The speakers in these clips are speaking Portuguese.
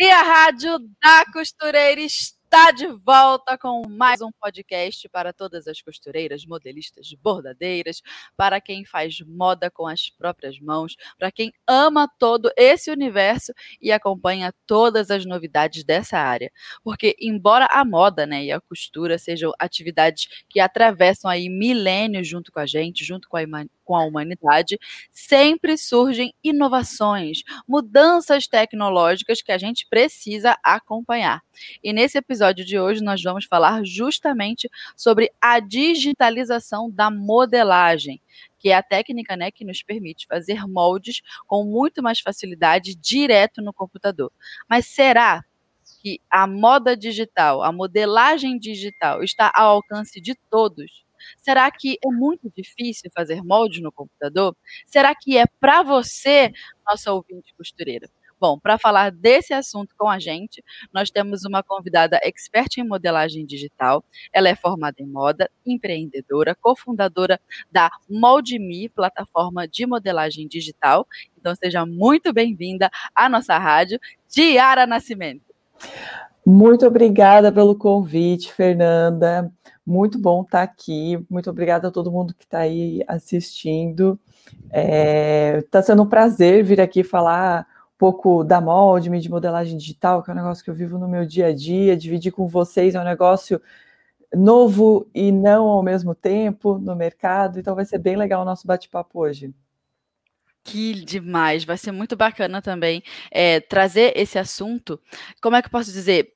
E a Rádio da Costureira está de volta com mais um podcast para todas as costureiras, modelistas, bordadeiras, para quem faz moda com as próprias mãos, para quem ama todo esse universo e acompanha todas as novidades dessa área. Porque embora a moda, né, e a costura sejam atividades que atravessam aí milênios junto com a gente, junto com a com a humanidade, sempre surgem inovações, mudanças tecnológicas que a gente precisa acompanhar. E nesse episódio de hoje nós vamos falar justamente sobre a digitalização da modelagem, que é a técnica né, que nos permite fazer moldes com muito mais facilidade direto no computador. Mas será que a moda digital, a modelagem digital está ao alcance de todos? Será que é muito difícil fazer molde no computador? Será que é para você, nossa ouvinte costureira? Bom, para falar desse assunto com a gente, nós temos uma convidada expert em modelagem digital. Ela é formada em moda, empreendedora, cofundadora da MoldeMe, plataforma de modelagem digital. Então, seja muito bem-vinda à nossa rádio, Diara Nascimento. Muito obrigada pelo convite, Fernanda. Muito bom estar aqui. Muito obrigada a todo mundo que está aí assistindo. Está é, tá sendo um prazer vir aqui falar um pouco da molde, de modelagem digital, que é um negócio que eu vivo no meu dia a dia. Dividir com vocês é um negócio novo e não ao mesmo tempo no mercado. Então vai ser bem legal o nosso bate-papo hoje. Que demais, vai ser muito bacana também é, trazer esse assunto. Como é que eu posso dizer?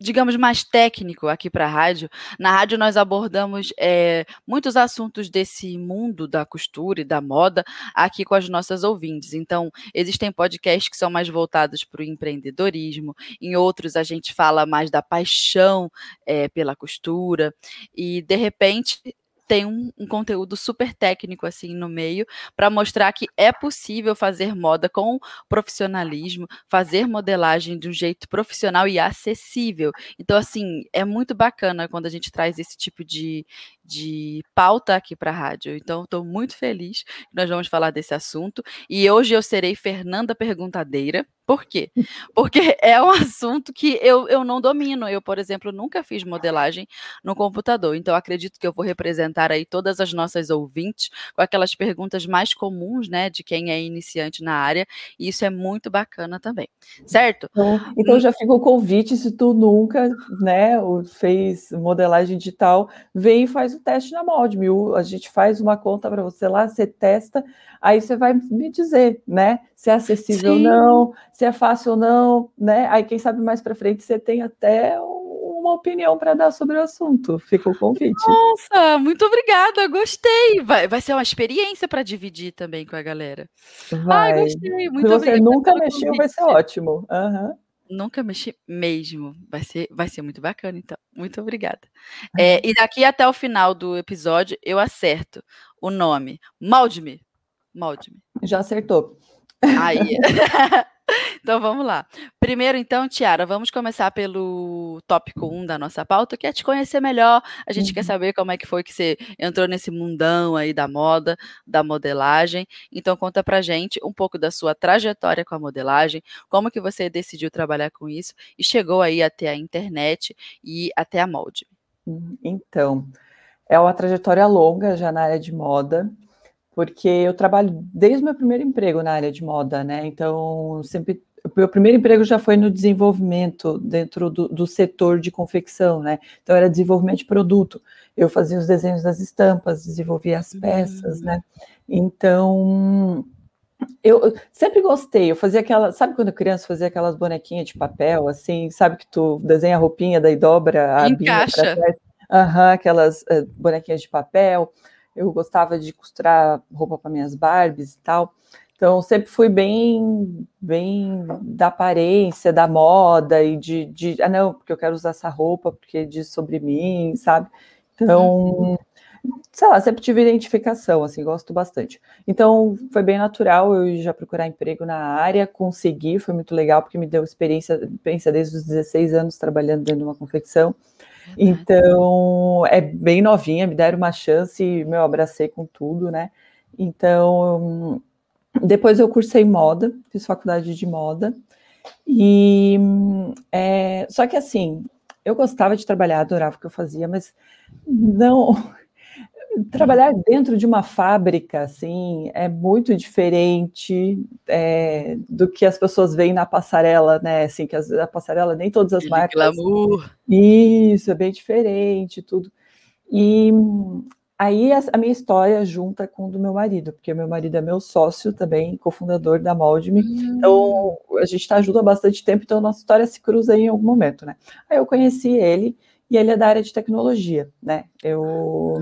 Digamos, mais técnico aqui para a rádio. Na rádio nós abordamos é, muitos assuntos desse mundo da costura e da moda aqui com as nossas ouvintes. Então, existem podcasts que são mais voltados para o empreendedorismo, em outros a gente fala mais da paixão é, pela costura, e de repente tem um, um, conteúdo super técnico assim no meio para mostrar que é possível fazer moda com profissionalismo, fazer modelagem de um jeito profissional e acessível. Então, assim, é muito bacana quando a gente traz esse tipo de, de pauta aqui para a rádio. Então, estou muito feliz que nós vamos falar desse assunto. E hoje eu serei Fernanda Perguntadeira. Por quê? Porque é um assunto que eu, eu não domino. Eu, por exemplo, nunca fiz modelagem no computador. Então, acredito que eu vou representar aí todas as nossas ouvintes com aquelas perguntas mais comuns, né, de quem é iniciante na área. E isso é muito bacana também. Certo? Então, já fica o convite, se tu nunca, né, fez modelagem digital, vem e faz o teste na molde. A gente faz uma conta para você lá, você testa, aí você vai me dizer, né, se é acessível Sim. ou não, se é fácil ou não, né? Aí quem sabe mais para frente você tem até uma opinião para dar sobre o assunto. Fica o convite. Nossa, muito obrigada, gostei. Vai, vai ser uma experiência para dividir também com a galera. Vai. Ai, gostei. Muito Se você nunca mexeu, vai ser ótimo. Uhum. Nunca mexi mesmo. Vai ser, vai ser muito bacana, então. Muito obrigada. É, e daqui até o final do episódio, eu acerto o nome. Molde-me. Molde-me. Já acertou. Aí. então vamos lá. Primeiro, então, Tiara, vamos começar pelo tópico 1 da nossa pauta, que é te conhecer melhor. A gente uhum. quer saber como é que foi que você entrou nesse mundão aí da moda, da modelagem. Então, conta pra gente um pouco da sua trajetória com a modelagem, como que você decidiu trabalhar com isso e chegou aí até a internet e até a molde. Uhum. Então, é uma trajetória longa já na área de moda porque eu trabalho desde o meu primeiro emprego na área de moda, né? Então, sempre. O meu primeiro emprego já foi no desenvolvimento dentro do, do, setor de confecção, né? Então, era desenvolvimento de produto. Eu fazia os desenhos das estampas, desenvolvia as peças, né? Uhum. Então, eu sempre gostei. Eu fazia aquela. Sabe quando criança fazia aquelas bonequinhas de papel, assim? Sabe que tu desenha a roupinha, daí dobra a Encaixa. Uhum, aquelas uh, bonequinhas de papel eu gostava de costurar roupa para minhas Barbies e tal. Então, sempre fui bem, bem da aparência, da moda e de, de, ah, não, porque eu quero usar essa roupa porque diz sobre mim, sabe? Então, sei lá, sempre tive identificação, assim, gosto bastante. Então, foi bem natural eu já procurar emprego na área, consegui, foi muito legal, porque me deu experiência, experiência desde os 16 anos trabalhando dentro de uma confecção. Então, é bem novinha, me deram uma chance e, meu, abracei com tudo, né? Então, depois eu cursei moda, fiz faculdade de moda, e é, só que assim, eu gostava de trabalhar, adorava o que eu fazia, mas não trabalhar dentro de uma fábrica, assim, é muito diferente é, do que as pessoas veem na passarela, né? Assim, que a passarela nem todas as marcas. Glamour. Isso, é bem diferente, tudo. E aí a, a, minha história junta com o do meu marido, porque meu marido é meu sócio também, cofundador da Moldme. Hum. Então a gente está junto há bastante tempo, então a nossa história se cruza em algum momento, né? Aí eu conheci ele e ele é da área de tecnologia, né? Eu,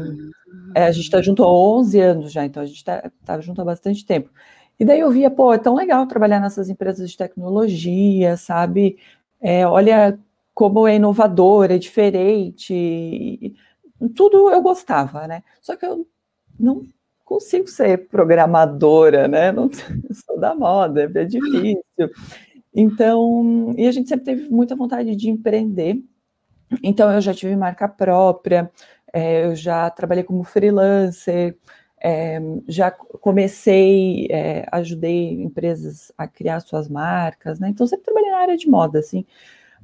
é, a gente está junto há 11 anos já, então a gente está tá junto há bastante tempo. E daí eu via, pô, é tão legal trabalhar nessas empresas de tecnologia, sabe? É, olha como é inovador, é diferente, tudo eu gostava, né? Só que eu não consigo ser programadora, né? Não sou da moda, é difícil. Então, e a gente sempre teve muita vontade de empreender, então, eu já tive marca própria, é, eu já trabalhei como freelancer, é, já comecei, é, ajudei empresas a criar suas marcas, né? Então, sempre trabalhei na área de moda, assim.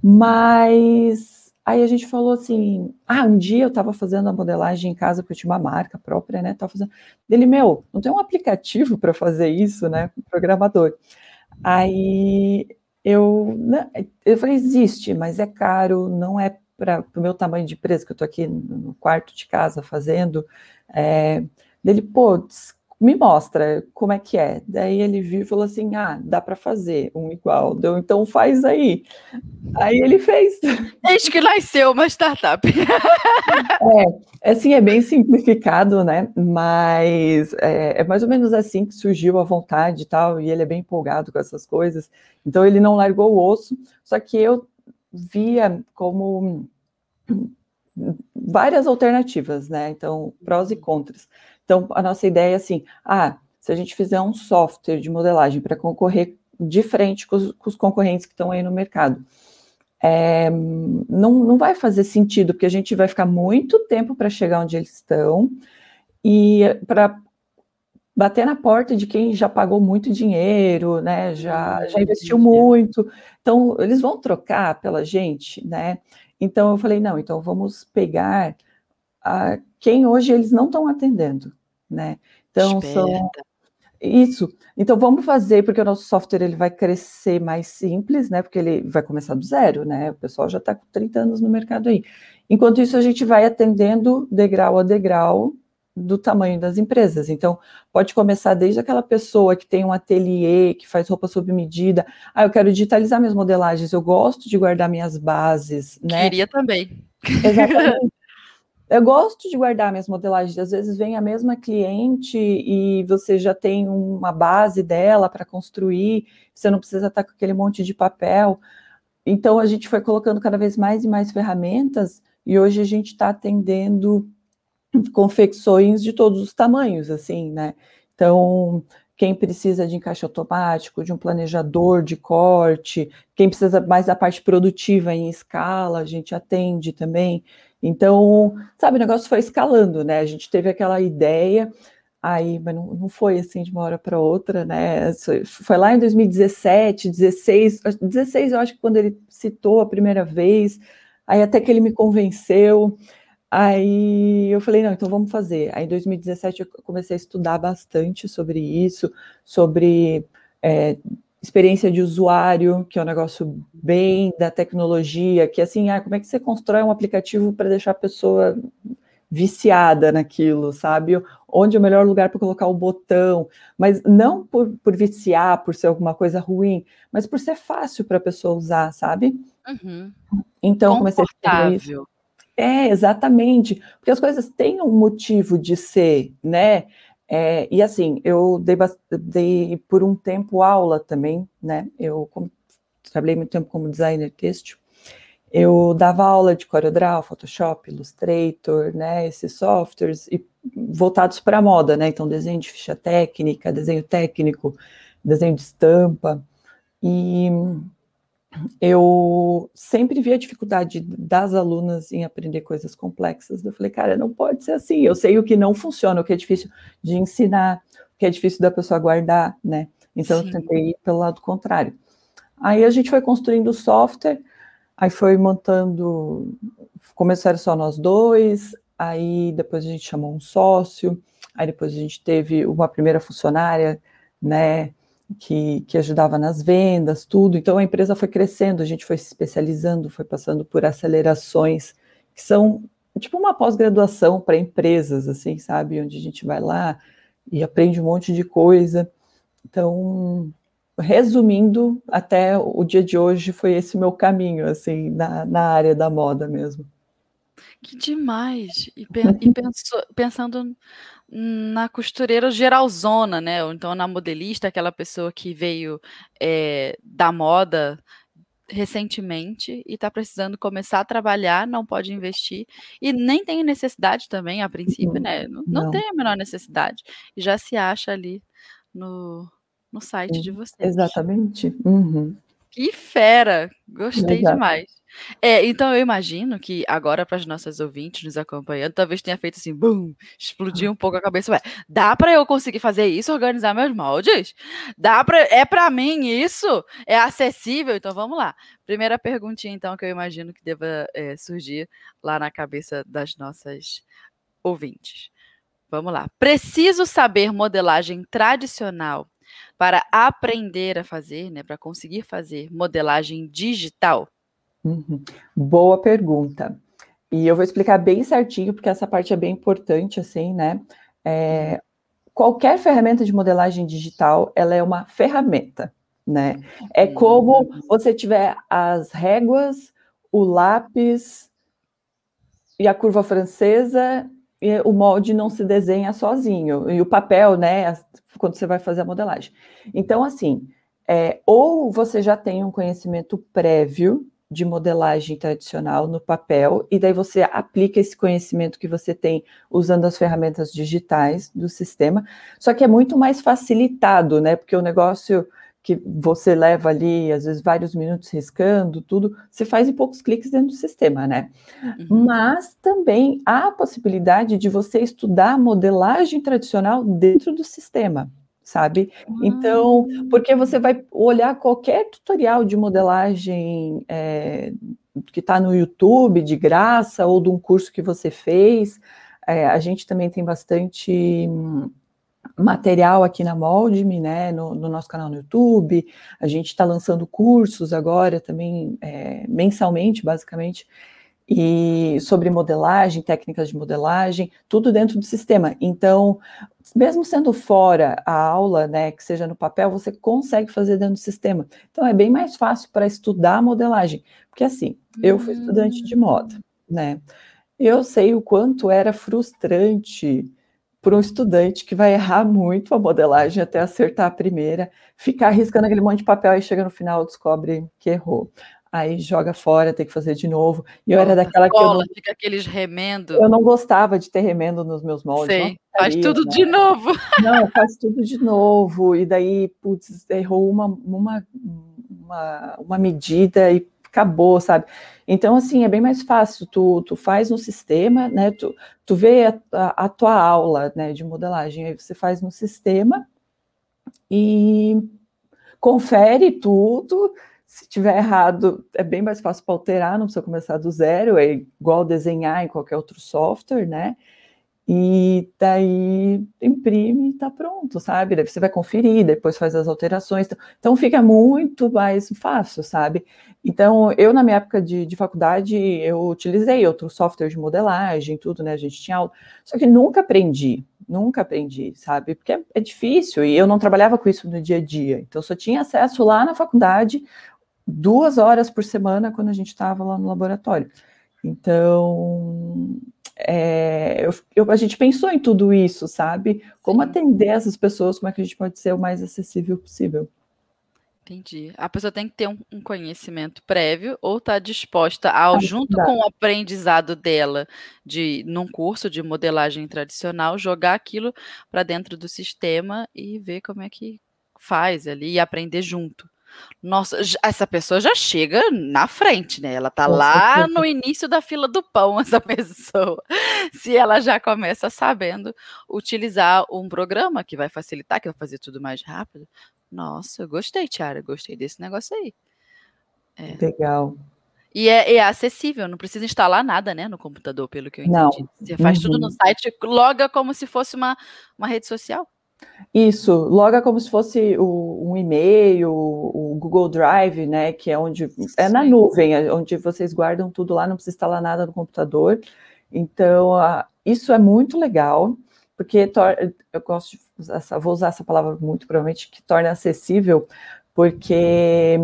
Mas aí a gente falou assim: ah, um dia eu estava fazendo a modelagem em casa, porque eu tinha uma marca própria, né? Tava fazendo. Ele, meu, não tem um aplicativo para fazer isso, né? Programador. Aí eu, né, eu falei, existe, mas é caro, não é para o meu tamanho de empresa, que eu estou aqui no quarto de casa fazendo, é, dele, pô, me mostra como é que é. Daí ele viu e falou assim: ah, dá para fazer um igual. Deu, então faz aí. Aí ele fez. Desde que nasceu uma startup. é, assim, é bem simplificado, né? Mas é, é, mais ou menos assim que surgiu a vontade e tal, e ele é bem empolgado com essas coisas. Então ele não largou o osso, só que eu via como várias alternativas, né? Então, prós e contras. Então, a nossa ideia é assim: ah, se a gente fizer um software de modelagem para concorrer de frente com os, com os, concorrentes que estão aí no mercado, é, não, não vai fazer sentido, porque a gente vai ficar muito tempo para chegar onde eles estão e para bater na porta de quem já pagou muito dinheiro, né? Já, já investiu muito. Então, eles vão trocar pela gente, né? Então, eu falei, não, então vamos pegar a, quem hoje eles não estão atendendo, né? Então, Esperta. são... Isso. Então, vamos fazer, porque o nosso software ele vai crescer mais simples, né? Porque ele vai começar do zero, né? O pessoal já está com 30 anos no mercado aí. Enquanto isso, a gente vai atendendo degrau a degrau, do tamanho das empresas. Então, pode começar desde aquela pessoa que tem um ateliê, que faz roupa sob medida. Ah, eu quero digitalizar minhas modelagens, eu gosto de guardar minhas bases, né? Queria também. Exatamente. eu gosto de guardar minhas modelagens. Às vezes vem a mesma cliente e você já tem uma base dela para construir, você não precisa estar com aquele monte de papel. Então, a gente foi colocando cada vez mais e mais ferramentas e hoje a gente está atendendo confecções de todos os tamanhos, assim, né? Então, quem precisa de encaixe automático, de um planejador de corte, quem precisa mais da parte produtiva em escala, a gente atende também. Então, sabe, o negócio foi escalando, né? A gente teve aquela ideia, aí, mas não, não foi assim de uma hora para outra, né? Foi lá em 2017, 16, 16 eu acho que quando ele citou a primeira vez, aí até que ele me convenceu. Aí eu falei, não, então vamos fazer. Aí em 2017 eu comecei a estudar bastante sobre isso, sobre é, experiência de usuário, que é um negócio bem da tecnologia, que assim, ah, como é que você constrói um aplicativo para deixar a pessoa viciada naquilo, sabe? Onde é o melhor lugar para colocar o botão, mas não por, por viciar, por ser alguma coisa ruim, mas por ser fácil para a pessoa usar, sabe? Uhum. Então comecei a estudar isso. É, exatamente, porque as coisas têm um motivo de ser, né? É, e assim, eu dei, dei, por um tempo aula também, né? Eu como, trabalhei muito tempo como designer têxtil. Eu dava aula de CorelDRAW, Photoshop, Illustrator, né? Esses softwares e voltados para a moda, né? Então, desenho de ficha técnica, desenho técnico, desenho de estampa. E eu sempre vi a dificuldade das alunas em aprender coisas complexas. Eu falei, cara, não pode ser assim. Eu sei o que não funciona, o que é difícil de ensinar, o que é difícil da pessoa guardar, né? Então Sim. eu tentei ir pelo lado contrário. Aí a gente foi construindo o software, aí foi montando, começaram só nós dois, aí depois a gente chamou um sócio, aí depois a gente teve uma primeira funcionária, né? Que, que ajudava nas vendas, tudo. Então a empresa foi crescendo, a gente foi se especializando, foi passando por acelerações que são tipo uma pós-graduação para empresas, assim, sabe? Onde a gente vai lá e aprende um monte de coisa. Então, resumindo, até o dia de hoje foi esse meu caminho, assim, na, na área da moda mesmo. Que demais! E, e penso, pensando na costureira geralzona, né? Ou então na modelista, aquela pessoa que veio é, da moda recentemente e está precisando começar a trabalhar, não pode investir e nem tem necessidade também, a princípio, né? Não, não, não. tem a menor necessidade e já se acha ali no, no site de vocês. Exatamente. Uhum. Que fera! Gostei Exato. demais. É, então eu imagino que agora para as nossas ouvintes nos acompanhando, talvez tenha feito assim, bum, explodiu um pouco a cabeça. Ué, dá para eu conseguir fazer isso, organizar meus moldes? Dá para é para mim isso? É acessível? Então vamos lá. Primeira perguntinha então que eu imagino que deva é, surgir lá na cabeça das nossas ouvintes. Vamos lá. Preciso saber modelagem tradicional para aprender a fazer, né, para conseguir fazer modelagem digital? Uhum. Boa pergunta. E eu vou explicar bem certinho, porque essa parte é bem importante, assim, né? É, qualquer ferramenta de modelagem digital, ela é uma ferramenta, né? É como uhum. você tiver as réguas, o lápis e a curva francesa, e o molde não se desenha sozinho, e o papel, né? Quando você vai fazer a modelagem. Então, assim, é, ou você já tem um conhecimento prévio de modelagem tradicional no papel, e daí você aplica esse conhecimento que você tem usando as ferramentas digitais do sistema, só que é muito mais facilitado, né? Porque o negócio que você leva ali, às vezes, vários minutos riscando, tudo, você faz em poucos cliques dentro do sistema, né? Uhum. Mas também há a possibilidade de você estudar modelagem tradicional dentro do sistema sabe? Então, ah. porque você vai olhar qualquer tutorial de modelagem é, que está no YouTube de graça ou de um curso que você fez. É, a gente também tem bastante material aqui na Moldme, né, no, no, nosso canal no YouTube. A gente está lançando cursos agora também é, mensalmente, basicamente e sobre modelagem, técnicas de modelagem, tudo dentro do sistema. Então, mesmo sendo fora a aula, né, que seja no papel, você consegue fazer dentro do sistema. Então, é bem mais fácil para estudar modelagem, porque assim, eu fui estudante de moda, né? Eu sei o quanto era frustrante para um estudante que vai errar muito a modelagem até acertar a primeira, ficar arriscando aquele monte de papel e chega no final descobre que errou aí joga fora, tem que fazer de novo. E eu era daquela que eu não, fica aqueles remendo. Eu não gostava de ter remendo nos meus moldes. Sei, faz tudo né? de novo. Não, faz tudo de novo. E daí, putz, errou uma, uma, uma, uma medida e acabou, sabe? Então, assim, é bem mais fácil. Tu, tu faz no sistema, né? Tu, tu vê a, a, a tua aula né, de modelagem, aí você faz no sistema e confere tudo se tiver errado, é bem mais fácil para alterar, não precisa começar do zero, é igual desenhar em qualquer outro software, né? E daí imprime e tá pronto, sabe? Daí você vai conferir, depois faz as alterações. Então fica muito mais fácil, sabe? Então, eu, na minha época de, de faculdade, eu utilizei outro software de modelagem, tudo, né? A gente tinha aula, só que nunca aprendi, nunca aprendi, sabe? Porque é, é difícil e eu não trabalhava com isso no dia a dia. Então, só tinha acesso lá na faculdade duas horas por semana quando a gente estava lá no laboratório. Então, é, eu, eu, a gente pensou em tudo isso, sabe? Como atender essas pessoas, como é que a gente pode ser o mais acessível possível. Entendi. A pessoa tem que ter um, um conhecimento prévio ou estar tá disposta ao, ah, junto com o aprendizado dela de num curso de modelagem tradicional, jogar aquilo para dentro do sistema e ver como é que faz ali e aprender junto. Nossa, essa pessoa já chega na frente, né? Ela tá Com lá no início da fila do pão, essa pessoa. Se ela já começa sabendo utilizar um programa que vai facilitar, que vai fazer tudo mais rápido. Nossa, eu gostei, Tiara, gostei desse negócio aí. É. Legal. E é, é, acessível, não precisa instalar nada, né, no computador, pelo que eu entendi. Não. Você faz uhum. tudo no uhum. site, loga como se fosse uma, uma rede social. Isso, loga como se fosse o, um e-mail, o Google Drive, né? Que é onde é na nuvem, é onde vocês guardam tudo lá, não precisa instalar nada no computador. Então, uh, isso é muito legal, porque eu gosto de usar, vou usar essa palavra muito provavelmente, que torna acessível, porque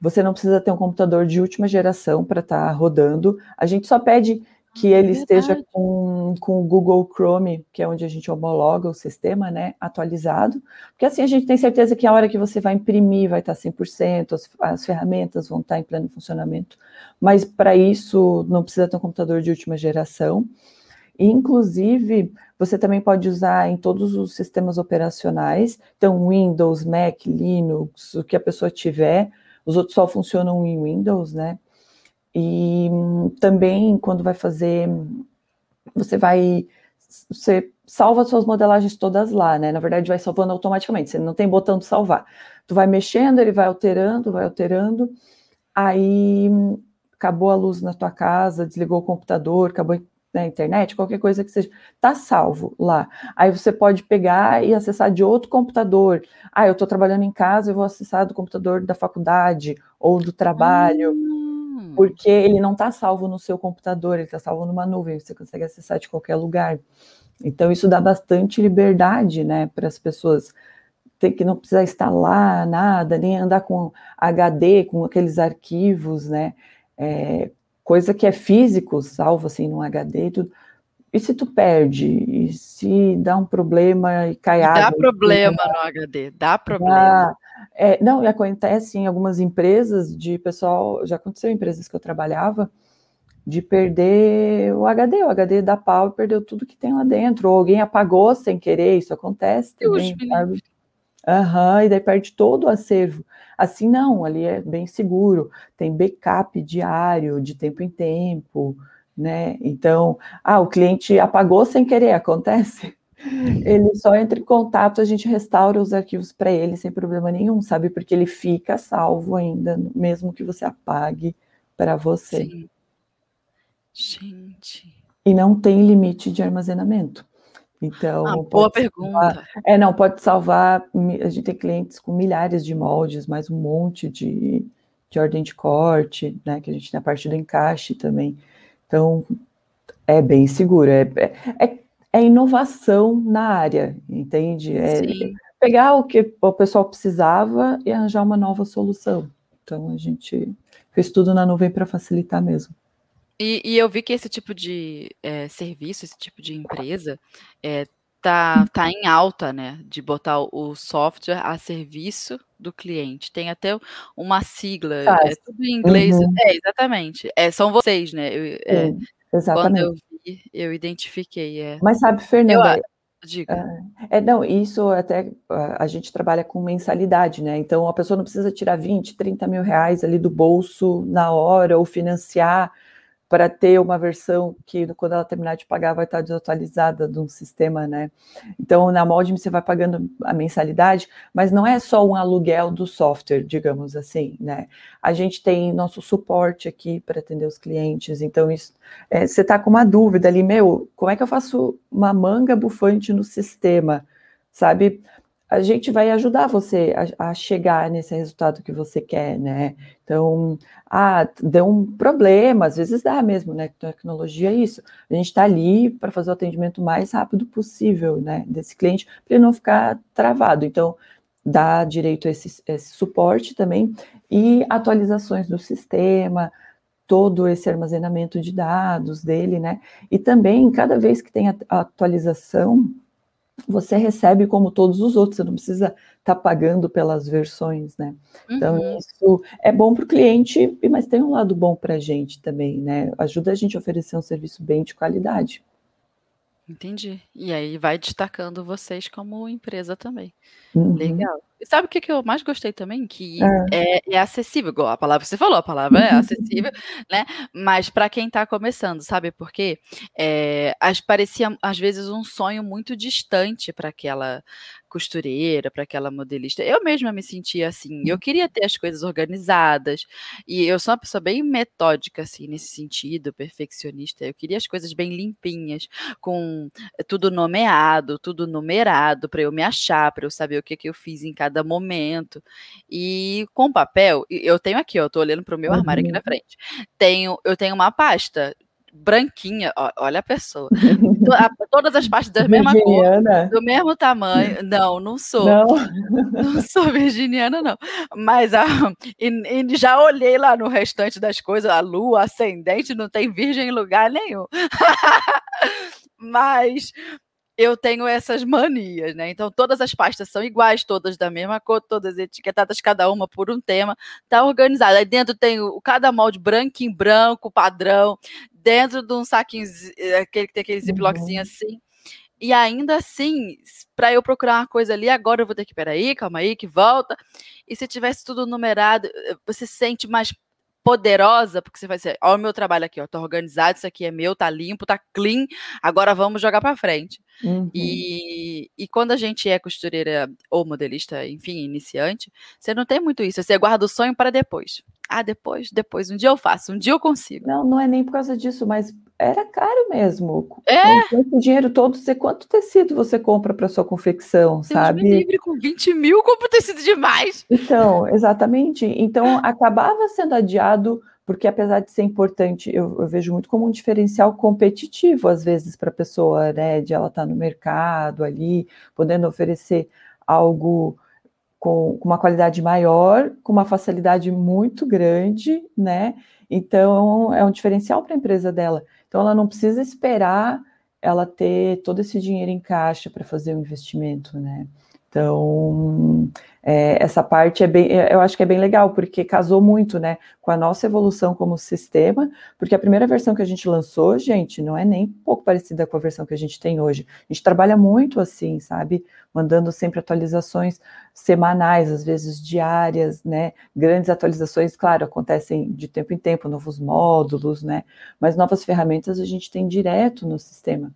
você não precisa ter um computador de última geração para estar tá rodando. A gente só pede que ele é esteja com, com o Google Chrome, que é onde a gente homologa o sistema, né, atualizado, porque assim a gente tem certeza que a hora que você vai imprimir vai estar 100%, as, as ferramentas vão estar em pleno funcionamento, mas para isso não precisa ter um computador de última geração, inclusive você também pode usar em todos os sistemas operacionais, então Windows, Mac, Linux, o que a pessoa tiver, os outros só funcionam em Windows, né, e também, quando vai fazer, você vai, você salva suas modelagens todas lá, né? Na verdade, vai salvando automaticamente, você não tem botão de salvar. Tu vai mexendo, ele vai alterando, vai alterando, aí acabou a luz na tua casa, desligou o computador, acabou na internet, qualquer coisa que seja, tá salvo lá. Aí você pode pegar e acessar de outro computador. Ah, eu estou trabalhando em casa, eu vou acessar do computador da faculdade ou do trabalho. Porque ele não está salvo no seu computador, ele está salvo numa nuvem, você consegue acessar de qualquer lugar. Então, isso dá bastante liberdade, né, para as pessoas ter que não precisar instalar nada, nem andar com HD, com aqueles arquivos, né, é, coisa que é físico, salvo assim num HD e tudo. E se tu perde? E se dá um problema e cai e água? Dá problema no HD, dá problema. Dá, é, não, e acontece em algumas empresas de pessoal, já aconteceu em empresas que eu trabalhava, de perder o HD, o HD da pau e perdeu tudo que tem lá dentro, ou alguém apagou sem querer, isso acontece também, sabe? Aham, e daí perde todo o acervo. Assim não, ali é bem seguro, tem backup diário, de tempo em tempo, né? Então, ah, o cliente apagou sem querer, acontece. Ele só entra em contato, a gente restaura os arquivos para ele sem problema nenhum, sabe? Porque ele fica salvo ainda, mesmo que você apague para você. Sim. Gente. E não tem limite de armazenamento. Então, ah, boa pergunta. Salvar, é, não, pode salvar. A gente tem clientes com milhares de moldes, mais um monte de, de ordem de corte, né? Que a gente tem a parte do encaixe também. Então, é bem seguro. É, é, é é inovação na área, entende? É pegar o que o pessoal precisava e arranjar uma nova solução. Então a gente fez tudo na nuvem para facilitar mesmo. E, e, eu vi que esse tipo de é, serviço, esse tipo de empresa, é, tá, tá em alta, né? De botar o software a serviço do cliente. Tem até uma sigla, é tudo em inglês. Uhum. É, exatamente. É, são vocês, né? Eu, é, exatamente. Quando eu eu identifiquei, é. Mas sabe, Fernanda, eu, diga. É, é, não, isso até a gente trabalha com mensalidade, né? Então a pessoa não precisa tirar 20, 30 mil reais ali do bolso na hora ou financiar para ter uma versão que quando ela terminar de pagar vai estar desatualizada de um sistema, né? Então na Moldme você vai pagando a mensalidade, mas não é só um aluguel do software, digamos assim, né? A gente tem nosso suporte aqui para atender os clientes, então isso, é, você está com uma dúvida ali, meu, como é que eu faço uma manga bufante no sistema? Sabe? A gente vai ajudar você a, a, chegar nesse resultado que você quer, né? Então, ah, deu um problema, às vezes dá mesmo, né? Tecnologia é isso. A gente está ali para fazer o atendimento mais rápido possível, né? Desse cliente, para ele não ficar travado. Então, dá direito a esse, esse suporte também e atualizações do sistema, todo esse armazenamento de dados dele, né? E também, cada vez que tem a atualização, você recebe como todos os outros, você não precisa estar tá pagando pelas versões, né? Então, uhum. isso é bom para o cliente, mas tem um lado bom para a gente também, né? Ajuda a gente a oferecer um serviço bem de qualidade. Entendi. E aí vai destacando vocês como empresa também. Uhum. Legal. E sabe o que, que eu mais gostei também? Que é. É, é acessível, igual a palavra que você falou, a palavra é acessível, né? Mas para quem está começando, sabe por quê? É, parecia às vezes um sonho muito distante para aquela costureira, para aquela modelista. Eu mesma me sentia assim. Eu queria ter as coisas organizadas. E eu sou uma pessoa bem metódica, assim, nesse sentido, perfeccionista. Eu queria as coisas bem limpinhas, com tudo nomeado, tudo numerado, para eu me achar, para eu saber o que, que eu fiz em cada momento. E com papel, eu tenho aqui, ó, eu tô olhando para o meu armário aqui na uhum. frente. Tenho, eu tenho uma pasta branquinha, ó, olha a pessoa. Todas as partes da mesma cor, do mesmo tamanho. Não, não sou. Não, não sou virginiana, não. Mas a, e, e já olhei lá no restante das coisas, a lua, ascendente, não tem virgem em lugar nenhum. Mas eu tenho essas manias, né? Então todas as pastas são iguais, todas da mesma cor, todas etiquetadas, cada uma por um tema, tá organizada. Aí dentro tem o, cada molde branco em branco, padrão, dentro de um saquinho, eh, aquele que tem aquele ziplockzinho uhum. assim. E ainda assim, para eu procurar uma coisa ali, agora eu vou ter que, peraí, calma aí, que volta. E se tivesse tudo numerado, eh, você sente mais poderosa, porque você vai dizer, olha o meu trabalho aqui, ó, tá organizado, isso aqui é meu, tá limpo, tá clean, agora vamos jogar para frente. Uhum. E, e quando a gente é costureira ou modelista, enfim, iniciante, você não tem muito isso, você guarda o sonho para depois. Ah, depois, depois, um dia eu faço, um dia eu consigo. Não, não é nem por causa disso, mas era caro mesmo. É. Com o dinheiro todo, você quanto tecido você compra para sua confecção, Deus sabe? Me livre com 20 mil, compro tecido demais. Então, exatamente. Então, acabava sendo adiado, porque apesar de ser importante, eu, eu vejo muito como um diferencial competitivo, às vezes, para a pessoa, né? De ela estar tá no mercado ali, podendo oferecer algo com, com uma qualidade maior, com uma facilidade muito grande, né? Então, é um diferencial para a empresa dela. Então, ela não precisa esperar ela ter todo esse dinheiro em caixa para fazer o investimento, né? Então, é, essa parte é bem, é, eu acho que é bem legal, porque casou muito, né, com a nossa evolução como sistema, porque a primeira versão que a gente lançou, gente, não é nem um pouco parecida com a versão que a gente tem hoje. A gente trabalha muito assim, sabe, mandando sempre atualizações semanais, às vezes diárias, né, grandes atualizações, claro, acontecem de tempo em tempo, novos módulos, né, mas novas ferramentas a gente tem direto no sistema.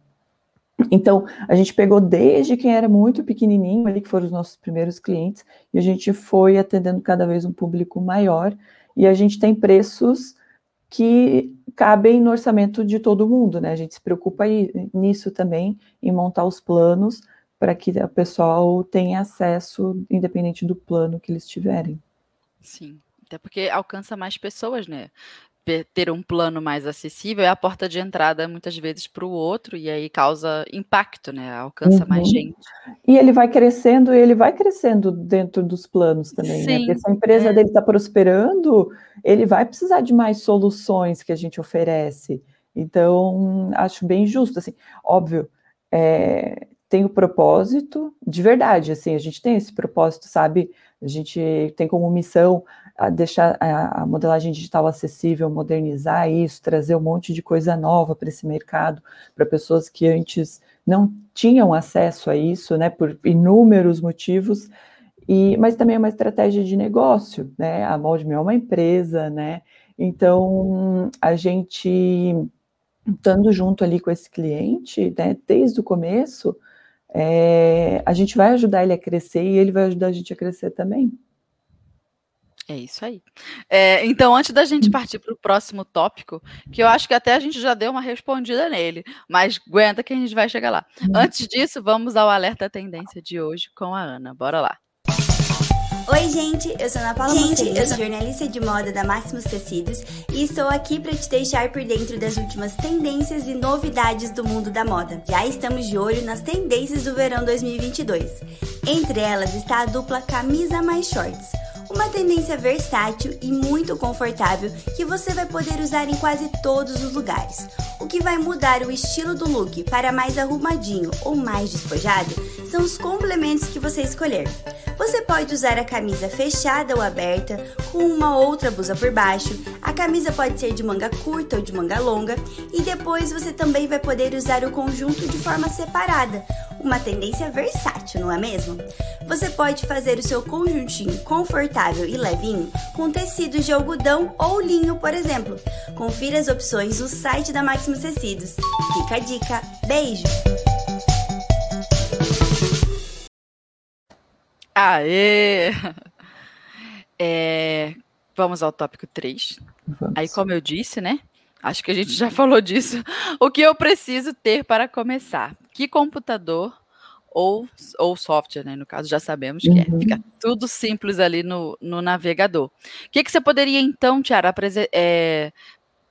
Então, a gente pegou desde quem era muito pequenininho, ali que foram os nossos primeiros clientes, e a gente foi atendendo cada vez um público maior, e a gente tem preços que cabem no orçamento de todo mundo, né? A gente se preocupa aí, nisso também, em montar os planos para que o pessoal tenha acesso, independente do plano que eles tiverem. Sim, até porque alcança mais pessoas, né? Ter um plano mais acessível é a porta de entrada muitas vezes para o outro e aí causa impacto, né? Alcança uhum. mais gente. E ele vai crescendo e ele vai crescendo dentro dos planos também, Sim, né? Porque se a empresa é. dele está prosperando, ele vai precisar de mais soluções que a gente oferece. Então, acho bem justo, assim, óbvio, é, tem o propósito de verdade, assim, a gente tem esse propósito, sabe? A gente tem como missão a deixar a, modelagem digital acessível, modernizar isso, trazer um monte de coisa nova para esse mercado, para pessoas que antes não tinham acesso a isso, né, por inúmeros motivos, e, mas também é uma estratégia de negócio, né, a Moldme é uma empresa, né, então a gente estando junto ali com esse cliente, né, desde o começo, é, a gente vai ajudar ele a crescer e ele vai ajudar a gente a crescer também. É isso aí. É, então, antes da gente partir para o próximo tópico, que eu acho que até a gente já deu uma respondida nele, mas aguenta que a gente vai chegar lá. Uhum. Antes disso, vamos ao alerta tendência de hoje com a Ana. Bora lá. Oi, gente, eu sou Ana Paula Gente, eu sou jornalista de moda da Maximus Tecidos e estou aqui para te deixar por dentro das últimas tendências e novidades do mundo da moda. Já estamos de olho nas tendências do verão 2022. Entre elas está a dupla camisa mais shorts Uma tendência versátil e muito confortável que você vai poder usar em quase todos os lugares. O que vai mudar o estilo do look para mais arrumadinho ou mais despojado são os complementos que você escolher. Você pode usar a camisa fechada ou aberta, com uma outra blusa por baixo. A camisa pode ser de manga curta ou de manga longa, e depois você também vai poder usar o conjunto de forma separada. Uma tendência versátil, não é mesmo? Você pode fazer o seu conjuntinho confortável e levinho com tecidos de algodão ou linho, por exemplo. Confira as opções no site da Maximus Tecidos. Fica a dica. Beijo! Aê! É, vamos ao tópico 3. Vamos. Aí, como eu disse, né? Acho que a gente já falou disso. O que eu preciso ter para começar? Que computador ou, ou software, né? No caso, já sabemos que é. uhum. é. Fica tudo simples ali no, no navegador. O que, que você poderia, então, Tiara, é,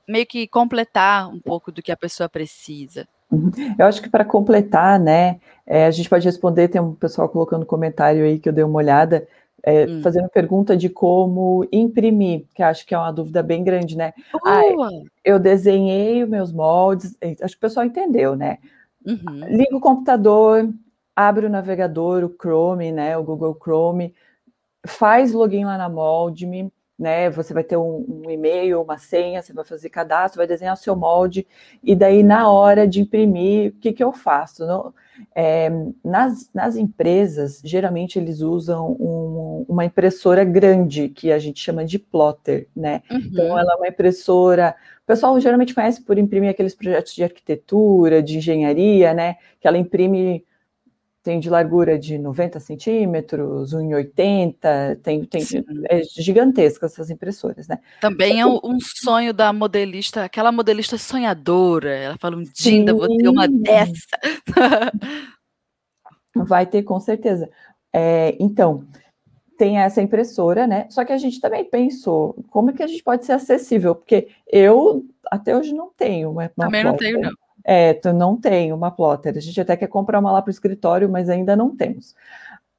meio que completar um pouco do que a pessoa precisa? Uhum. Eu acho que para completar, né, é, a gente pode responder, tem um pessoal colocando comentário aí que eu dei uma olhada, é, hum. fazendo pergunta de como imprimir, que acho que é uma dúvida bem grande, né? Ah, eu desenhei os meus moldes, acho que o pessoal entendeu, né? Uhum. Liga o computador, abre o navegador, o Chrome, né? O Google Chrome, faz login lá na Moldme, né? Você vai ter um, um, e-mail, uma senha, você vai fazer cadastro, vai desenhar o seu molde, e daí na hora de imprimir, o que, que eu faço? No, é, nas, nas empresas, geralmente eles usam um, uma impressora grande, que a gente chama de plotter, né? Uhum. Então ela é uma impressora. O pessoal geralmente conhece por imprimir aqueles projetos de arquitetura, de engenharia, né? Que ela imprime tem de largura de 90 centímetros, 1,80, tem, tem é gigantesca essas impressoras, né? Também é um sonho da modelista, aquela modelista sonhadora, ela fala um dia vou ter uma dessa. Vai ter, com certeza. É, então, tem essa impressora, né? Só que a gente também pensou, como é que a gente pode ser acessível? Porque eu, até hoje, não tenho uma, uma Também não tenho, não. É, tu não tem uma plotter. A gente até quer comprar uma lá para o escritório, mas ainda não temos.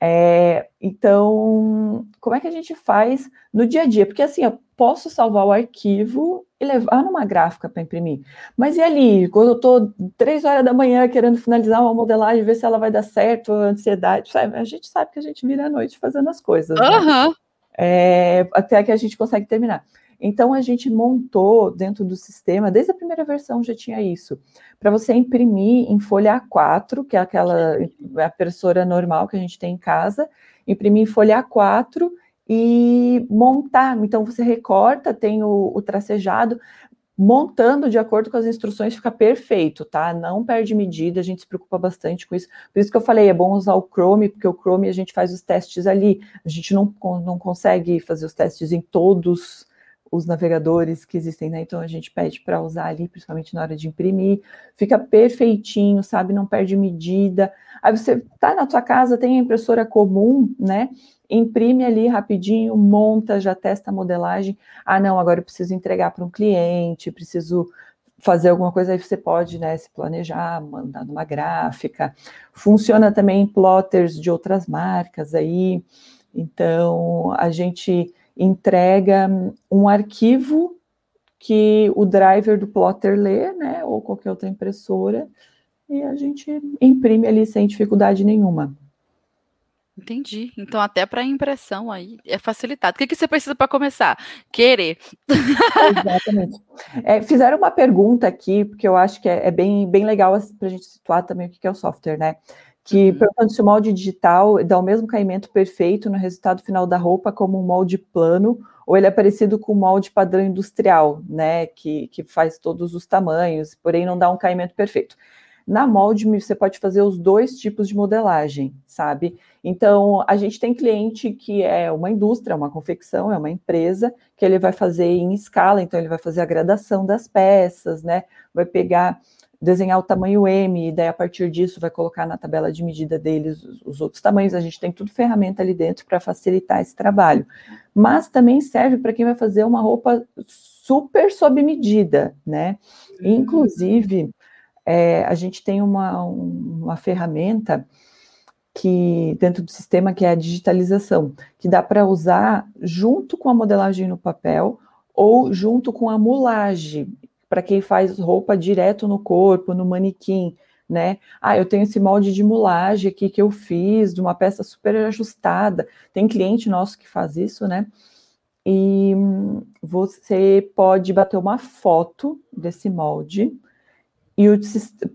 É, então, como é que a gente faz no dia a dia? Porque assim, eu posso salvar o arquivo e levar numa gráfica para imprimir. Mas e ali, quando eu estou três horas da manhã querendo finalizar uma modelagem, ver se ela vai dar certo, ansiedade, sabe? A gente sabe que a gente vira à noite fazendo as coisas. Uhum. Né? É, até que a gente consegue terminar. Então a gente montou dentro do sistema, desde a primeira versão já tinha isso, para você imprimir em folha A4, que é aquela a impressora normal que a gente tem em casa, imprimir em folha A4 e montar. Então você recorta, tem o, o tracejado, montando de acordo com as instruções fica perfeito, tá? Não perde medida, a gente se preocupa bastante com isso. Por isso que eu falei, é bom usar o Chrome, porque o Chrome a gente faz os testes ali. A gente não, não consegue fazer os testes em todos os navegadores que existem, né? Então a gente pede para usar ali, principalmente na hora de imprimir, fica perfeitinho, sabe? Não perde medida. Aí você tá na tua casa, tem a impressora comum, né? Imprime ali rapidinho, monta, já testa a modelagem. Ah, não, agora eu preciso entregar para um cliente, preciso fazer alguma coisa, aí você pode né, se planejar, mandar numa gráfica. Funciona também em plotters de outras marcas aí. Então, a gente entrega um arquivo que o driver do plotter lê, né, ou qualquer outra impressora, e a gente imprime ali sem dificuldade nenhuma. Entendi. Então, até para impressão aí é facilitado. O que, que você precisa para começar? Querer. Exatamente. É, fizeram uma pergunta aqui, porque eu acho que é, é bem, bem legal para a gente situar também o que é o software, né? Que uhum. perguntando se o molde digital dá o mesmo caimento perfeito no resultado final da roupa como um molde plano, ou ele é parecido com o molde padrão industrial, né, que, que faz todos os tamanhos, porém não dá um caimento perfeito. Na molde, você pode fazer os dois tipos de modelagem, sabe? Então, a gente tem cliente que é uma indústria, uma confecção, é uma empresa, que ele vai fazer em escala, então ele vai fazer a gradação das peças, né? Vai pegar desenhar o tamanho M, e daí a partir disso vai colocar na tabela de medida deles os, os outros tamanhos. A gente tem tudo ferramenta ali dentro para facilitar esse trabalho. Mas também serve para quem vai fazer uma roupa super sob medida, né? Uhum. Inclusive, é, a gente tem uma, uma ferramenta que dentro do sistema que é a digitalização, que dá para usar junto com a modelagem no papel ou junto com a mulagem, para quem faz roupa direto no corpo, no manequim, né? Ah, eu tenho esse molde de mulagem aqui que eu fiz, de uma peça super ajustada. Tem cliente nosso que faz isso, né? E você pode bater uma foto desse molde e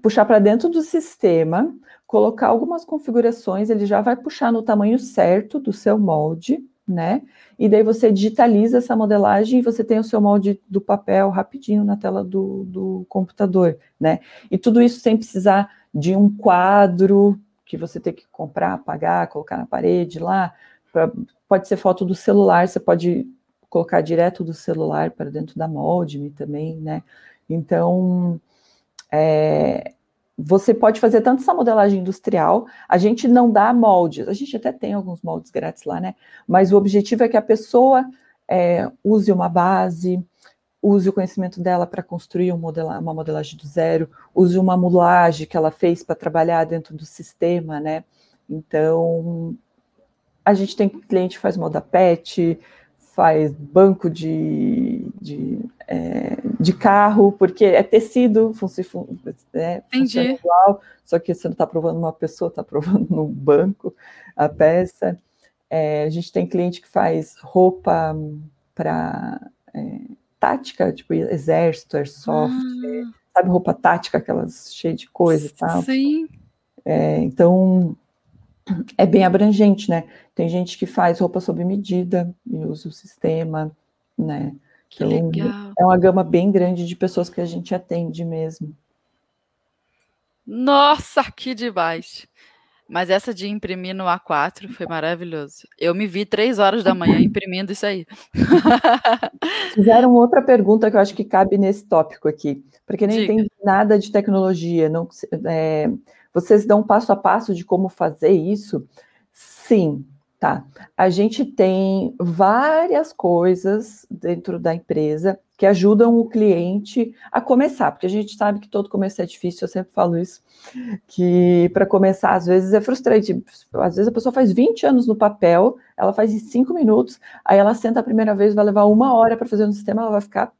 puxar para dentro do sistema, colocar algumas configurações, ele já vai puxar no tamanho certo do seu molde, né? E daí você digitaliza essa modelagem e você tem o seu molde do papel rapidinho na tela do, do computador, né? E tudo isso sem precisar de um quadro que você tem que comprar, pagar, colocar na parede lá. Pra, pode ser foto do celular, você pode colocar direto do celular para dentro da molde também, né? Então, é, você pode fazer tanto essa modelagem industrial, a gente não dá moldes, a gente até tem alguns moldes grátis lá, né? Mas o objetivo é que a pessoa é, use uma base, use o conhecimento dela para construir um modela uma modelagem do zero, use uma mulagem que ela fez para trabalhar dentro do sistema, né? Então, a gente tem cliente que faz moda pet, faz banco de, de, é, de carro, porque é tecido, funciona, é, funciona igual, só que você não está provando uma pessoa, está provando num banco a peça. É, a gente tem cliente que faz roupa para é, tática, tipo exército, airsoft, ah. sabe, roupa tática, aquelas cheias de coisa e tal. Sim. É, então, é bem abrangente, né? Tem gente que faz roupa sob medida e usa o sistema, né? Que então, legal. É uma gama bem grande de pessoas que a gente atende mesmo. Nossa, que demais! Mas essa de imprimir no A4 foi maravilhoso. Eu me vi três horas da manhã imprimindo isso aí. Fizeram outra pergunta que eu acho que cabe nesse tópico aqui, porque não entende nada de tecnologia. Não, é, vocês dão passo a passo de como fazer isso? Sim, tá. A gente tem várias coisas dentro da empresa que ajudam o cliente a começar, porque a gente sabe que todo começo é difícil, eu sempre falo isso, que para começar às vezes é frustrante. Às vezes a pessoa faz 20 anos no papel, ela faz em 5 minutos, aí ela senta a primeira vez, vai levar uma hora para fazer no sistema, ela vai ficar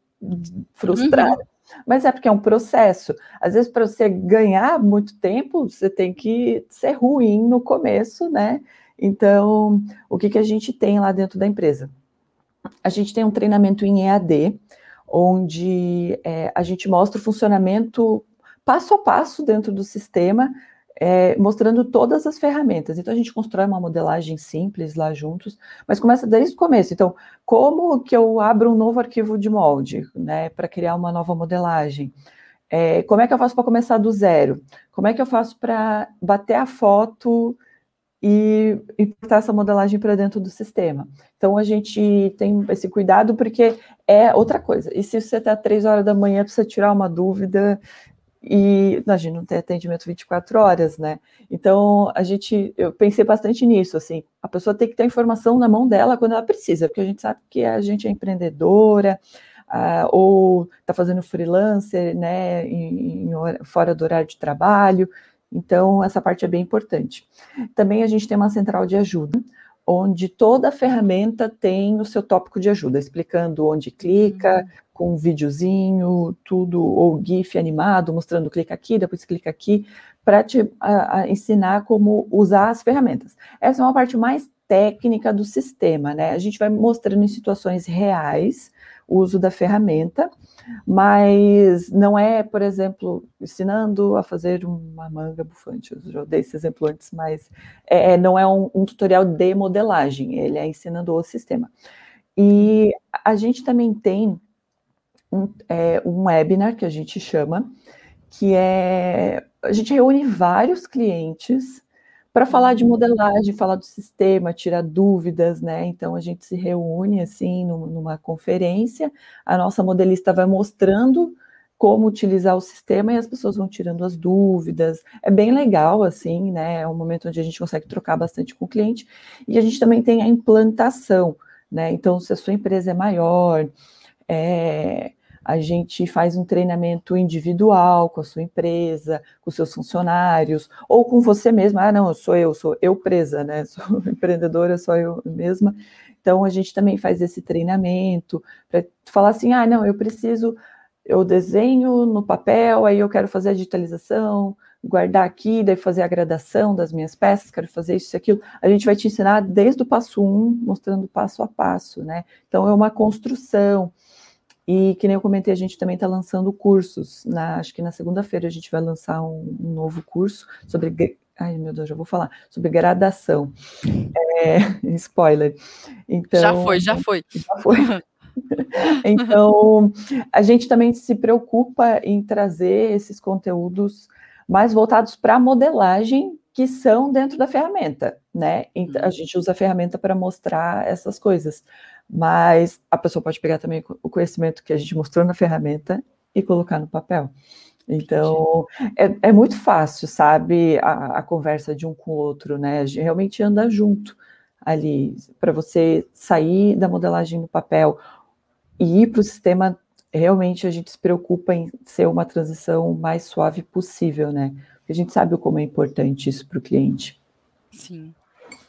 frustrada. Uhum. Mas é porque é um processo. Às vezes, para você ganhar muito tempo, você tem que ser ruim no começo, né? Então, o que, que a gente tem lá dentro da empresa? A gente tem um treinamento em EAD, onde é, a gente mostra o funcionamento passo a passo dentro do sistema é, mostrando todas as ferramentas. Então, a gente constrói uma modelagem simples lá juntos, mas começa desde o começo. Então, como que eu abro um novo arquivo de molde, né, para criar uma nova modelagem? É, como é que eu faço para começar do zero? Como é que eu faço para bater a foto e importar essa modelagem para dentro do sistema? Então, a gente tem esse cuidado porque é outra coisa. E se você está três horas da manhã, precisa tirar uma dúvida, e a gente não tem atendimento 24 horas, né? Então a gente, eu pensei bastante nisso, assim, a pessoa tem que ter a informação na mão dela quando ela precisa, porque a gente sabe que a gente é empreendedora, uh, ou está fazendo freelancer, né, em, em, fora do horário de trabalho. Então essa parte é bem importante. Também a gente tem uma central de ajuda, onde toda ferramenta tem o seu tópico de ajuda, explicando onde clica, uhum com um videozinho, tudo, ou GIF animado, mostrando clica aqui, depois clica aqui, para te a, a ensinar como usar as ferramentas. Essa é uma parte mais técnica do sistema, né? A gente vai mostrando em situações reais o uso da ferramenta, mas não é, por exemplo, ensinando a fazer uma manga bufante. Eu já dei esse exemplo antes, mas é, é não é um, um tutorial de modelagem, ele é ensinando o sistema. E a gente também tem um, é, um webinar que a gente chama, que é a gente reúne vários clientes para falar de modelagem, falar do sistema, tirar dúvidas, né? Então a gente se reúne assim numa conferência, a nossa modelista vai mostrando como utilizar o sistema e as pessoas vão tirando as dúvidas. É bem legal, assim, né? É um momento onde a gente consegue trocar bastante com o cliente. E a gente também tem a implantação, né? Então, se a sua empresa é maior, é, a gente faz um treinamento individual com a sua empresa, com seus funcionários, ou com você mesma. Ah, não, sou eu, sou eu presa, né? Sou empreendedora, sou eu mesma. Então, a gente também faz esse treinamento para falar assim: ah, não, eu preciso, eu desenho no papel, aí eu quero fazer a digitalização, guardar aqui, daí fazer a gradação das minhas peças, quero fazer isso e aquilo. A gente vai te ensinar desde o passo um, mostrando passo a passo, né? Então, é uma construção. E que nem eu comentei, a gente também está lançando cursos. Na, acho que na segunda-feira a gente vai lançar um, um, novo curso sobre. Ai, meu Deus, já vou falar. Sobre gradação. É, spoiler. Então, já foi, já foi. Já foi. então, a gente também se preocupa em trazer esses conteúdos mais voltados para a modelagem que são dentro da ferramenta, né? Então, a uhum. gente usa a ferramenta para mostrar essas coisas mas a pessoa pode pegar também o conhecimento que a gente mostrou na ferramenta e colocar no papel. Então, é, é muito fácil, sabe, a, a, conversa de um com o outro, né? A gente realmente anda junto ali, para você sair da modelagem no papel e ir para o sistema, realmente a gente se preocupa em ser uma transição mais suave possível, né? Porque a gente sabe como é importante isso para o cliente. Sim.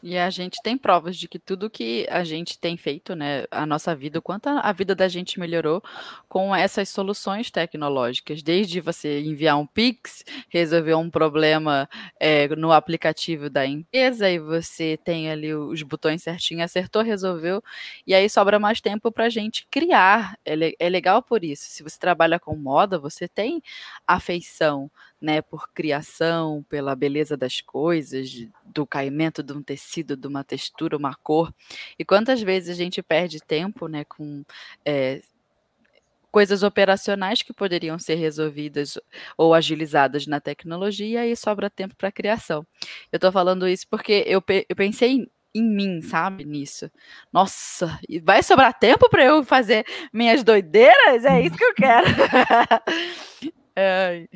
E a gente tem provas de que tudo que a gente tem feito, né, a nossa vida, o quanto a vida da gente melhorou com essas soluções tecnológicas, desde você enviar um Pix, resolver um problema é, no aplicativo da empresa e você tem ali os botões certinho, acertou, resolveu, e aí sobra mais tempo para a gente criar. É, é legal por isso. Se você trabalha com moda, você tem afeição né, por criação, pela beleza das coisas, do caimento de um tecido, de uma textura, uma cor. E quantas vezes a gente perde tempo, né, com é, coisas operacionais que poderiam ser resolvidas ou agilizadas na tecnologia e sobra tempo para criação. Eu estou falando isso porque eu, eu pensei em mim, sabe, nisso. Nossa, vai sobrar tempo para eu fazer minhas doideiras? É isso que eu quero. É,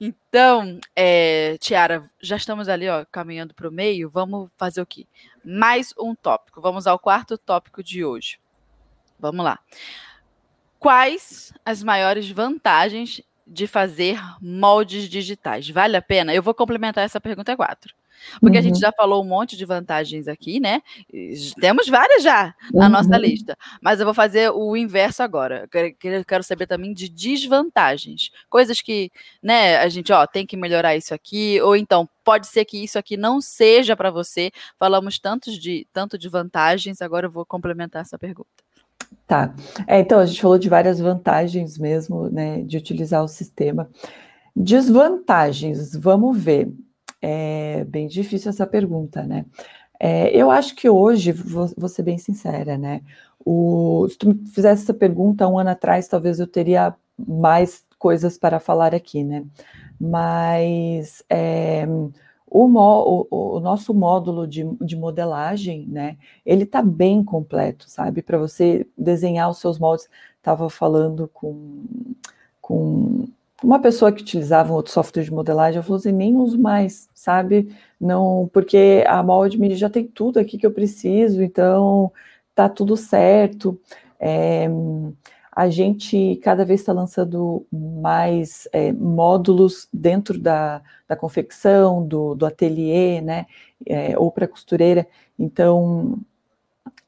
então, é, Tiara, já estamos ali, ó, caminhando para o meio. Vamos fazer o quê? Mais um tópico. Vamos ao quarto tópico de hoje. Vamos lá. Quais as maiores vantagens de fazer moldes digitais? Vale a pena? Eu vou complementar essa pergunta quatro. Porque uhum. a gente uhum. já falou um monte de vantagens aqui, né? Temos várias já na uhum. nossa lista. Mas eu vou fazer o inverso agora. Eu quero saber também de desvantagens. Coisas que, né, a gente, ó, tem que melhorar isso aqui, ou então pode ser que isso aqui não seja para você. Falamos tantos de, tanto de vantagens, agora eu vou complementar essa pergunta. Tá. É, então, a gente falou de várias vantagens mesmo, né, de utilizar o sistema. Desvantagens, vamos ver. É bem difícil essa pergunta, né? É, eu acho que hoje, vou, vou, ser bem sincera, né? O, se tu me fizesse essa pergunta um ano atrás, talvez eu teria mais coisas para falar aqui, né? Mas é, o, o, o, nosso módulo de, de modelagem, né? Ele está bem completo, sabe? Para você desenhar os seus moldes. Estava falando com, com uma pessoa que utilizava um outro software de modelagem, eu falou assim, nem uso mais, sabe? Não, porque a MoldMe já tem tudo aqui que eu preciso, então tá tudo certo. É, a gente cada vez está lançando mais é, módulos dentro da, da confecção, do, do ateliê, né? É, ou para costureira. Então,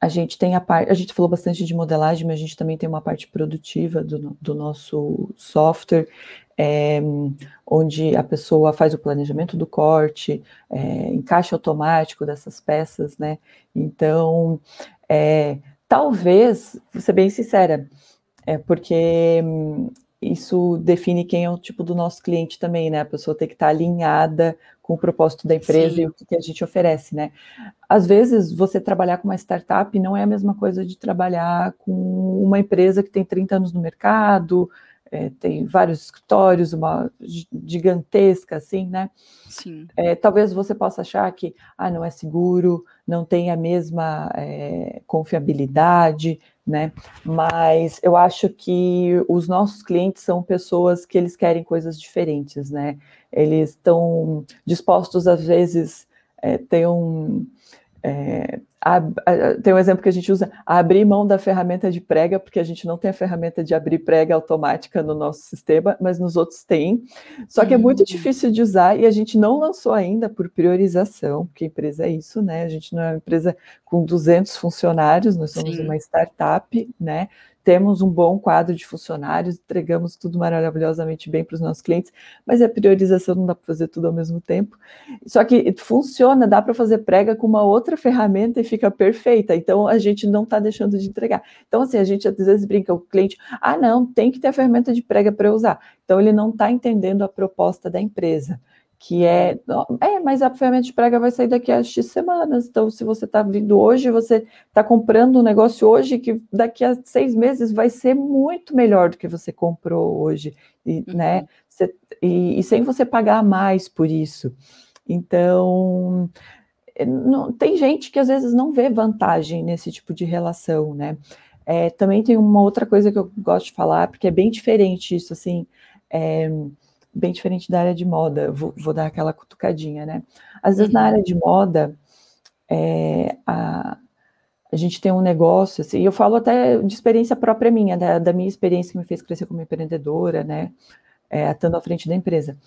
a gente tem a parte, a gente falou bastante de modelagem, mas a gente também tem uma parte produtiva do, do nosso software, é, onde a pessoa faz o planejamento do corte, é, automático dessas peças, né? Então, é, talvez, vou ser bem sincera, é porque hum, isso define quem é o tipo do nosso cliente também, né? A pessoa tem que estar alinhada com o propósito da empresa Sim. e o que a gente oferece, né? Às vezes, você trabalhar com uma startup não é a mesma coisa de trabalhar com uma empresa que tem 30 anos no mercado, é, tem vários escritórios, uma gigantesca, assim, né? Sim. É, talvez você possa achar que, ah, não é seguro, não tem a mesma é, confiabilidade, né? Mas eu acho que os nossos clientes são pessoas que eles querem coisas diferentes, né? Eles estão dispostos, às vezes, é, ter um. É, a, a, tem um exemplo que a gente usa, abrir mão da ferramenta de prega, porque a gente não tem a ferramenta de abrir prega automática no nosso sistema, mas nos outros tem. Só que é muito uhum. difícil de usar e a gente não lançou ainda por priorização, porque a empresa é isso, né? A gente não é uma empresa com 200 funcionários, nós somos Sim. uma startup, né? Temos um bom quadro de funcionários, entregamos tudo maravilhosamente bem para os nossos clientes, mas a priorização não dá para fazer tudo ao mesmo tempo. Só que funciona, dá para fazer prega com uma outra ferramenta e fica perfeita. Então a gente não está deixando de entregar. Então, assim, a gente às vezes brinca, o cliente, ah, não, tem que ter a ferramenta de prega para usar. Então ele não está entendendo a proposta da empresa que é, é, mas a ferramenta de prega vai sair daqui a X semanas, então se você está vindo hoje, você está comprando um negócio hoje que daqui a seis meses vai ser muito melhor do que você comprou hoje, e, uhum. né, você, e, e, sem você pagar mais por isso. Então, eh, não, tem gente que às vezes não vê vantagem nesse tipo de relação, né, é, também tem uma outra coisa que eu gosto de falar, porque é bem diferente isso, assim, é, bem diferente da área de moda, vou, vou dar aquela cutucadinha, né? Às vezes na uhum. área de moda, é, a, a gente tem um negócio, assim, e eu falo até de experiência própria minha, da, da minha experiência que me fez crescer como empreendedora, né? É, estando à frente da empresa.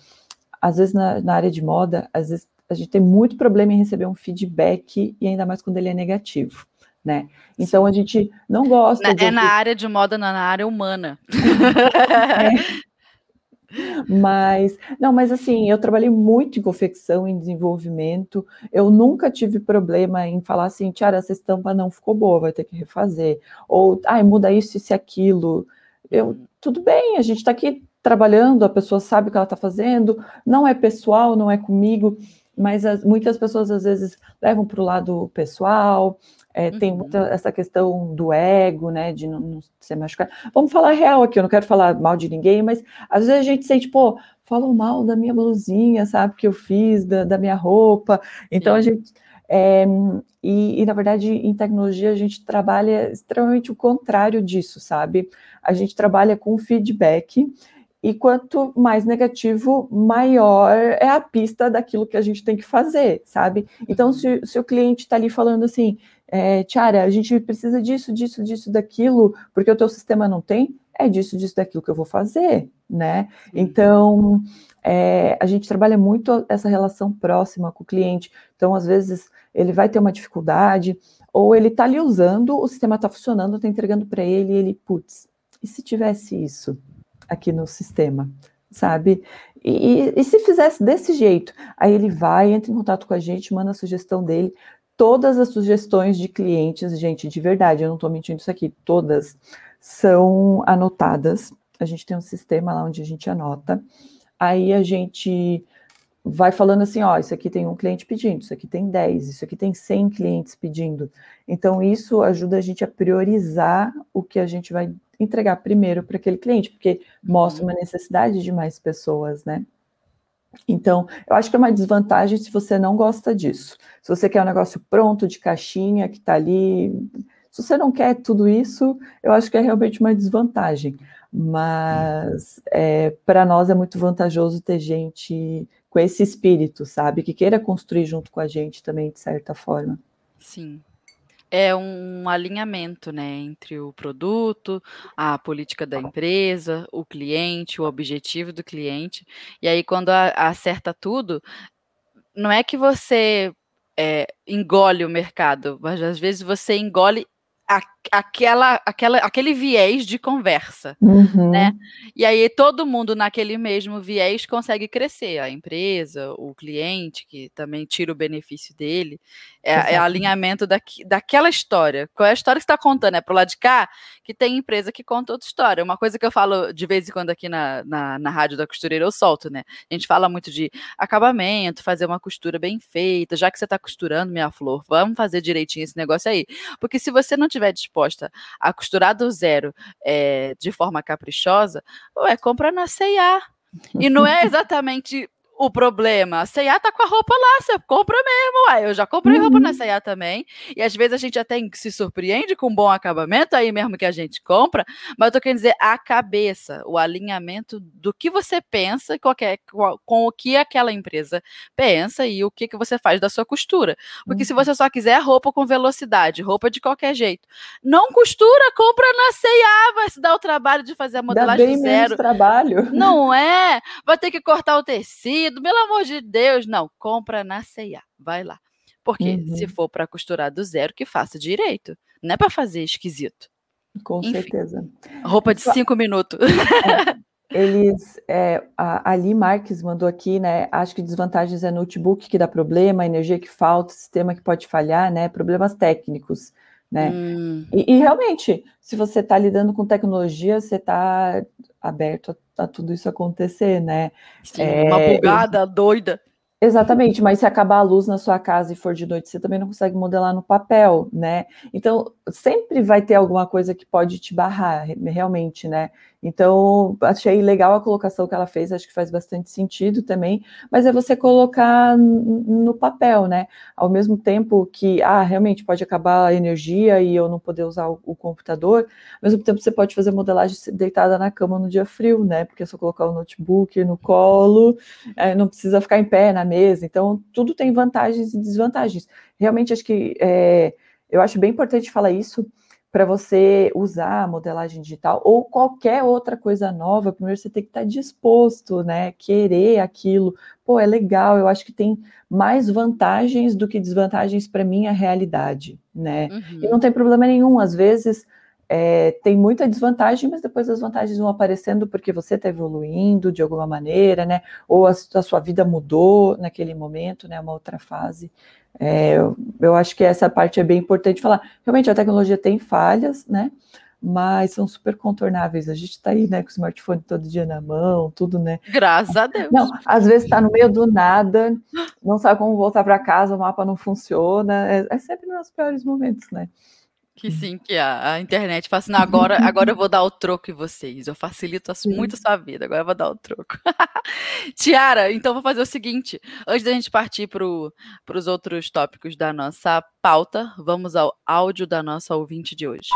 Às vezes na, na área de moda, às vezes a gente tem muito problema em receber um feedback, e ainda mais quando ele é negativo. Né? Então a gente não gosta. Na, de... É na área de moda, não, na área humana. É. Mas, não, mas assim, eu trabalhei muito em confecção, em desenvolvimento. Eu nunca tive problema em falar assim, Tiara, essa estampa não ficou boa, vai ter que refazer. Ou, ai, muda isso, isso e aquilo. Eu, tudo bem, a gente está aqui trabalhando, a pessoa sabe o que ela está fazendo, não é pessoal, não é comigo, mas as, muitas pessoas às vezes levam para o lado pessoal, é, uhum. Tem muita essa questão do ego, né, de não, não, ser machucado. Vamos falar real aqui, eu não quero falar mal de ninguém, mas às vezes a gente sente, pô, falou mal da minha blusinha, sabe, que eu fiz, da, da minha roupa. Então Sim. a gente. É, e, e, na verdade, em tecnologia, a gente trabalha extremamente o contrário disso, sabe? A gente trabalha com feedback. E quanto mais negativo, maior é a pista daquilo que a gente tem que fazer, sabe? Então, uhum. se, se o cliente está ali falando assim, é, Tiara, a gente precisa disso, disso, disso, daquilo, porque o teu sistema não tem, é disso, disso, daquilo que eu vou fazer, né? Então, é, a gente trabalha muito essa relação próxima com o cliente. Então, às vezes, ele vai ter uma dificuldade, ou ele está ali usando, o sistema está funcionando, está entregando para ele, e ele, putz, e se tivesse isso aqui no sistema? Sabe? E, e, e se fizesse desse jeito? Aí ele vai, entra em contato com a gente, manda a sugestão dele, todas as sugestões de clientes, gente, de verdade, eu não estou mentindo isso aqui, todas são anotadas. A gente tem um sistema lá onde a gente anota. Aí a gente vai falando assim, ó, isso aqui tem um cliente pedindo, isso aqui tem 10, isso aqui tem 100 clientes pedindo. Então isso ajuda a gente a priorizar o que a gente vai entregar primeiro para aquele cliente, porque mostra uhum. uma necessidade de mais pessoas, né? Então, eu acho que é uma desvantagem se você não gosta disso. Se você quer um negócio pronto, de caixinha, que está ali. Se você não quer tudo isso, eu acho que é realmente uma desvantagem. Mas é, para nós é muito vantajoso ter gente com esse espírito, sabe? Que queira construir junto com a gente também, de certa forma. Sim, é um alinhamento, né, entre o produto, a política da empresa, o cliente, o objetivo do cliente. E aí, quando a, acerta tudo, não é que você é, engole o mercado, mas às vezes você engole a, aquela, aquela, aquele viés de conversa, uhum. né? E aí todo mundo naquele mesmo viés consegue crescer, a empresa, o cliente que também tira o benefício dele, é, é alinhamento da, daquela história. Qual é a história que está contando? É pro lado de cá que tem empresa que conta outra história. Uma coisa que eu falo de vez em quando aqui na, na, na rádio da costureira eu solto, né? A gente fala muito de acabamento, fazer uma costura bem feita, já que você está costurando minha flor, vamos fazer direitinho esse negócio aí, porque se você não tiver disposta a costurar do zero é, de forma caprichosa, ué, compra na C&A. E não é exatamente o problema? A C&A tá com a roupa lá, você compra mesmo. Ué, eu já comprei uhum. roupa na C&A também. E às vezes a gente até se surpreende com um bom acabamento, aí mesmo que a gente compra. Mas eu tô querendo dizer a cabeça, o alinhamento do que você pensa qualquer, com o que aquela empresa pensa e o que, que você faz da sua costura. Porque uhum. se você só quiser roupa com velocidade, roupa de qualquer jeito, não costura, compra na C&A, vai se dar o trabalho de fazer a modelagem Dá bem zero. Menos trabalho. Não é? Vai ter que cortar o tecido, pelo amor de Deus. Não, compra na C&A, vai lá. Porque uhum. se for para costurar do zero, que faça direito. Não é para fazer esquisito. Com Enfim, certeza. Roupa de cinco minutos. É, eles, é, a Ali Marques mandou aqui, né? Acho que desvantagens é notebook que dá problema, energia que falta, sistema que pode falhar, né? Problemas técnicos, né? Hum. E, e, realmente, se você está lidando com tecnologia, você está aberto a, a, tudo isso acontecer, né? Sim, é, uma bugada doida. Exatamente, mas se acabar a luz na sua casa e for de noite, você também não consegue modelar no papel, né? Então, sempre vai ter alguma coisa que pode te barrar, realmente, né? Então, achei legal a colocação que ela fez, acho que faz bastante sentido também, mas é você colocar no papel, né? Ao mesmo tempo que, ah, realmente pode acabar a energia e eu não poder usar o, o computador, ao mesmo tempo você pode fazer modelagem deitada na cama no dia frio, né? Porque é só colocar o notebook no colo, é, não precisa ficar em pé na mesa, então tudo tem vantagens e desvantagens. Realmente acho que é, eu acho bem importante falar isso, para você usar a modelagem digital ou qualquer outra coisa nova, primeiro você tem que estar disposto, né? Querer aquilo. Pô, é legal, eu acho que tem mais vantagens do que desvantagens para minha realidade, né? Uhum. E não tem problema nenhum, às vezes é, tem muita desvantagem, mas depois as vantagens vão aparecendo porque você está evoluindo de alguma maneira, né? Ou a, a, sua vida mudou naquele momento, né? Uma outra fase. É, eu, eu acho que essa parte é bem importante falar. Realmente a tecnologia tem falhas, né? Mas são super contornáveis. A gente está aí, né, com o smartphone todo dia na mão, tudo, né? Graças a Deus. Não, às vezes está no meio do nada, não sabe como voltar para casa, o mapa não funciona. É, é sempre nos piores momentos, né? Que sim, que a, a internet fala assim, agora, agora eu vou dar o troco em vocês. Eu facilito muito a sua vida, agora eu vou dar o troco. Tiara, então vou fazer o seguinte: antes da gente partir para os outros tópicos da nossa pauta, vamos ao áudio da nossa ouvinte de hoje.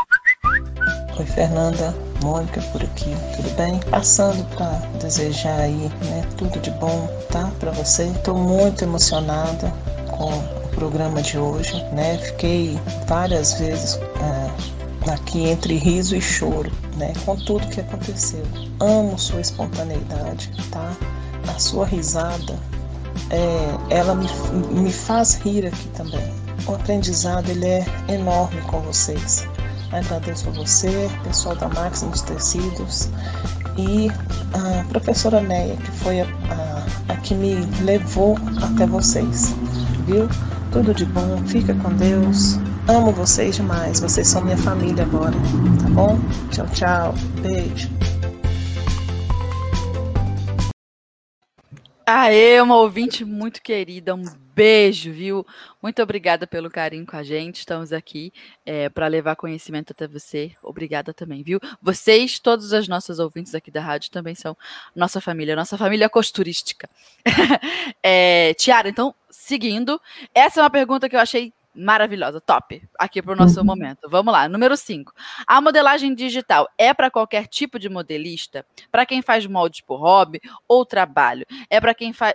Oi, Fernanda, Mônica por aqui, tudo bem? Passando para desejar aí, né, tudo de bom, tá? Para você. Estou muito emocionada com programa de hoje, né? Fiquei várias vezes é, aqui entre riso e choro, né? Com tudo que aconteceu. Amo sua espontaneidade, tá? A sua risada, é, ela me, me faz rir aqui também. O aprendizado ele é enorme com vocês. Agradeço a você, pessoal da Maximus Tecidos e a professora Neia, que foi a, a, a que me levou até vocês, viu? Tudo de bom, fica com Deus. Amo vocês demais, vocês são minha família agora, tá bom? Tchau, tchau. Beijo. Aê, uma ouvinte muito querida, um beijo, viu? Muito obrigada pelo carinho com a gente. Estamos aqui é, para levar conhecimento até você. Obrigada também, viu? Vocês, todos os nossos ouvintes aqui da rádio, também são nossa família, nossa família costurística. é, Tiara, então, seguindo, essa é uma pergunta que eu achei Maravilhosa, top. Aqui para o nosso uhum. momento. Vamos lá. Número 5. A modelagem digital é para qualquer tipo de modelista? Para quem faz moldes por hobby ou trabalho? É para quem faz.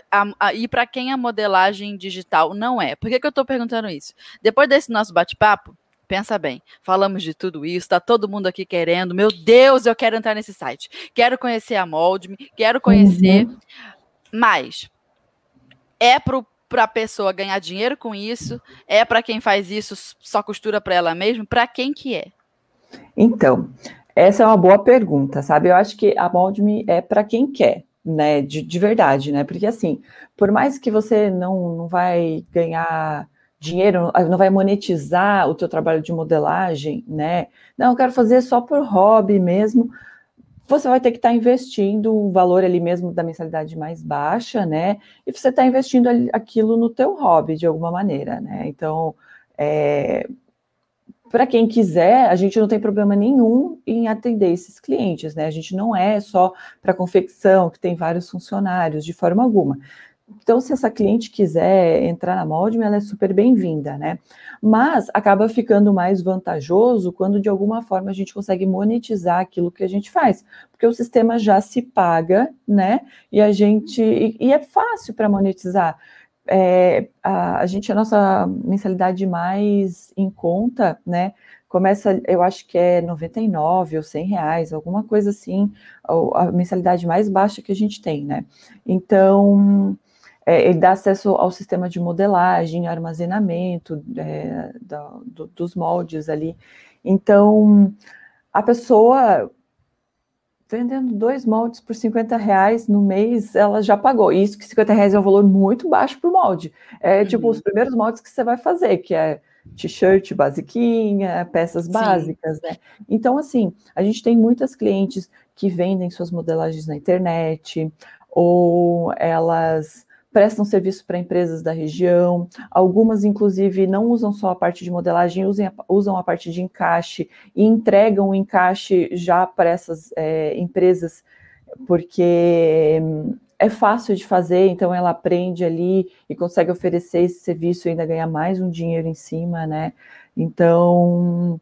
E para quem a modelagem digital não é? Por que, que eu estou perguntando isso? Depois desse nosso bate-papo, pensa bem, falamos de tudo isso, está todo mundo aqui querendo. Meu Deus, eu quero entrar nesse site. Quero conhecer a Moldme, quero conhecer. Uhum. Mas é para o para a pessoa ganhar dinheiro com isso? É para quem faz isso só costura para ela mesma? Para quem que é? Então, essa é uma boa pergunta, sabe? Eu acho que a Mold-me é para quem quer, né? De, de verdade, né? Porque assim, por mais que você não, não vai ganhar dinheiro, não vai monetizar o teu trabalho de modelagem, né? Não, eu quero fazer só por hobby mesmo você vai ter que estar tá investindo um valor ali mesmo da mensalidade mais baixa, né? E você está investindo aquilo no teu hobby de alguma maneira, né? Então, é, para quem quiser, a gente não tem problema nenhum em atender esses clientes, né? A gente não é só para confecção, que tem vários funcionários, de forma alguma. Então, se essa cliente quiser entrar na Moldme, ela é super bem-vinda, né? Mas acaba ficando mais vantajoso quando de alguma forma a gente consegue monetizar aquilo que a gente faz, porque o sistema já se paga, né? E a gente e, e é fácil para monetizar. É, a, a gente a nossa mensalidade mais em conta, né? começa, eu acho que é 99 ou 100 reais, alguma coisa assim, a, a mensalidade mais baixa que a gente tem, né? Então, é, ele dá acesso ao sistema de modelagem, armazenamento é, da, do, dos moldes ali. Então, a pessoa vendendo dois moldes por 50 reais no mês, ela já pagou. Isso que 50 reais é um valor muito baixo para o molde. É uhum. tipo os primeiros moldes que você vai fazer, que é t-shirt basiquinha, peças básicas, Sim. né? Então, assim, a gente tem muitas clientes que vendem suas modelagens na internet, ou elas prestam serviço para empresas da região, algumas, inclusive, não usam só a parte de modelagem, usam a, usam a parte de encaixe e entregam o encaixe já para essas é, empresas, porque é fácil de fazer, então ela aprende ali e consegue oferecer esse serviço e ainda ganhar mais um dinheiro em cima, né? Então,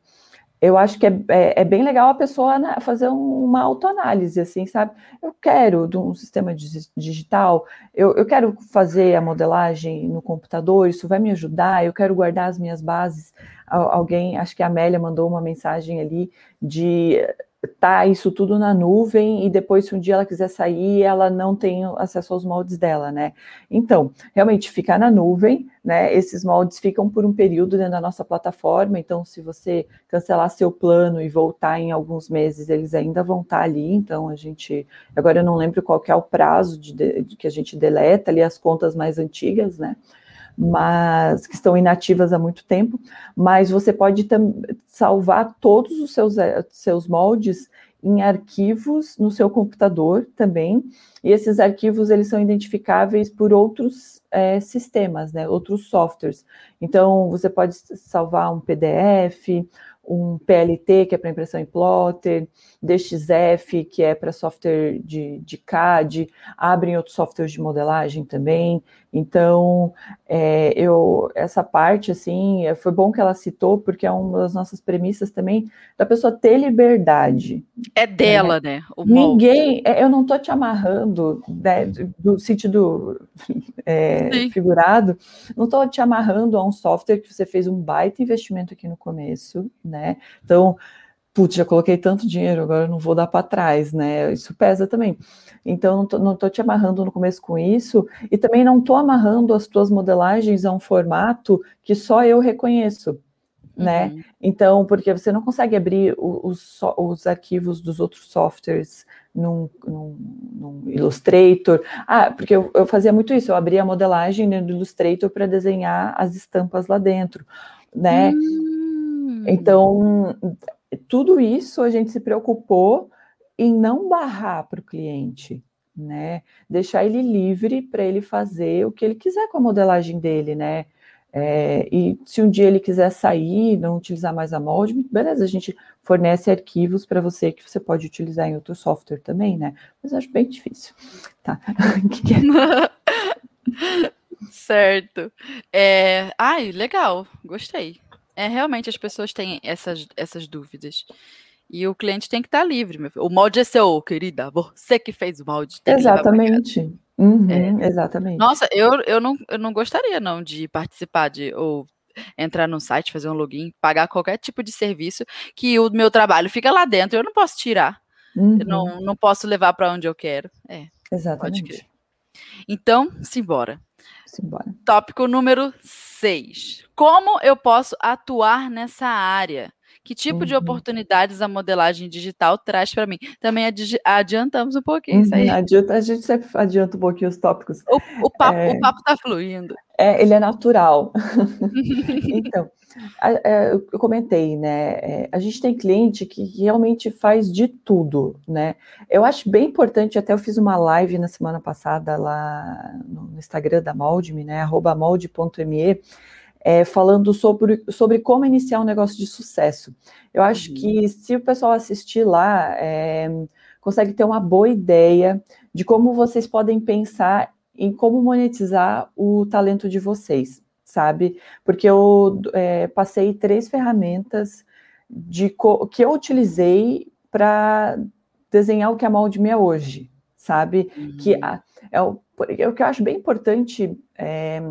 eu acho que é, é, é bem legal a pessoa fazer uma autoanálise, assim, sabe? Eu quero de um sistema digital, eu, eu quero fazer a modelagem no computador, isso vai me ajudar, eu quero guardar as minhas bases. Alguém, acho que a Amélia mandou uma mensagem ali de tá isso tudo na nuvem e depois se um dia ela quiser sair, ela não tem acesso aos moldes dela, né? Então, realmente ficar na nuvem, né? Esses moldes ficam por um período dentro da nossa plataforma, então se você cancelar seu plano e voltar em alguns meses, eles ainda vão estar tá ali, então a gente, agora eu não lembro qual que é o prazo de, de que a gente deleta ali as contas mais antigas, né? Mas que estão inativas há muito tempo, mas você pode salvar todos os seus, eh, seus moldes em arquivos no seu computador também, e esses arquivos eles são identificáveis por outros é, sistemas, né, outros softwares. Então, você pode salvar um PDF, um PLT, que é para impressão em plotter, DXF, que é para software de, de CAD, abrem outros softwares de modelagem também. Então, é, eu essa parte, assim, é, foi bom que ela citou, porque é uma das nossas premissas também, da pessoa ter liberdade. É dela, né? né Ninguém, é, eu não estou te amarrando, né, do sentido é, figurado, não estou te amarrando a um software que você fez um baita investimento aqui no começo, né? Então, putz, já coloquei tanto dinheiro, agora não vou dar para trás, né? Isso pesa também. Então, não tô, não tô te amarrando no começo com isso, e também não tô amarrando as tuas modelagens a um formato que só eu reconheço, né? Uhum. Então, porque você não consegue abrir os, os arquivos dos outros softwares num, num, num Illustrator. Ah, porque eu, eu, fazia muito isso, eu abria a modelagem no Illustrator para desenhar as estampas lá dentro, né? Uhum. Então, tudo isso a gente se preocupou em não barrar para o cliente, né? Deixar ele livre para ele fazer o que ele quiser com a modelagem dele, né? É, e se um dia ele quiser sair, não utilizar mais a molde, beleza, a gente fornece arquivos para você que você pode utilizar em outro software também, né? Mas acho bem difícil. Tá. é? certo. É... Ai, legal, gostei. É, realmente as pessoas têm essas, essas dúvidas. E o cliente tem que estar livre. Meu filho. O molde é seu, querida. Você que fez o molde. Exatamente. Uhum, é. Exatamente. Nossa, eu, eu, não, eu não gostaria não de participar de ou entrar no site, fazer um login, pagar qualquer tipo de serviço que o meu trabalho fica lá dentro. Eu não posso tirar. Uhum. Eu não, não posso levar para onde eu quero. É. Exatamente. Então, simbora. Simbora. Tópico número 6. Como eu posso atuar nessa área? Que tipo uhum. de oportunidades a modelagem digital traz para mim? Também adi adiantamos um pouquinho uhum. isso aí. Adianta, a gente sempre adianta um pouquinho os tópicos. O, o papo é... está fluindo. É, ele é natural. então, é, eu comentei, né? É, a gente tem cliente que realmente faz de tudo, né? Eu acho bem importante, até eu fiz uma live na semana passada lá no Instagram da Moldme, né? Arroba molde.me, é, falando sobre, sobre como iniciar um negócio de sucesso. Eu acho uhum. que se o pessoal assistir lá, é, consegue ter uma boa ideia de como vocês podem pensar em como monetizar o talento de vocês, sabe? Porque eu é, passei três ferramentas de que eu utilizei para desenhar o que a Molde é hoje, sabe? Uhum. Que a, é o, é o que eu acho bem importante é,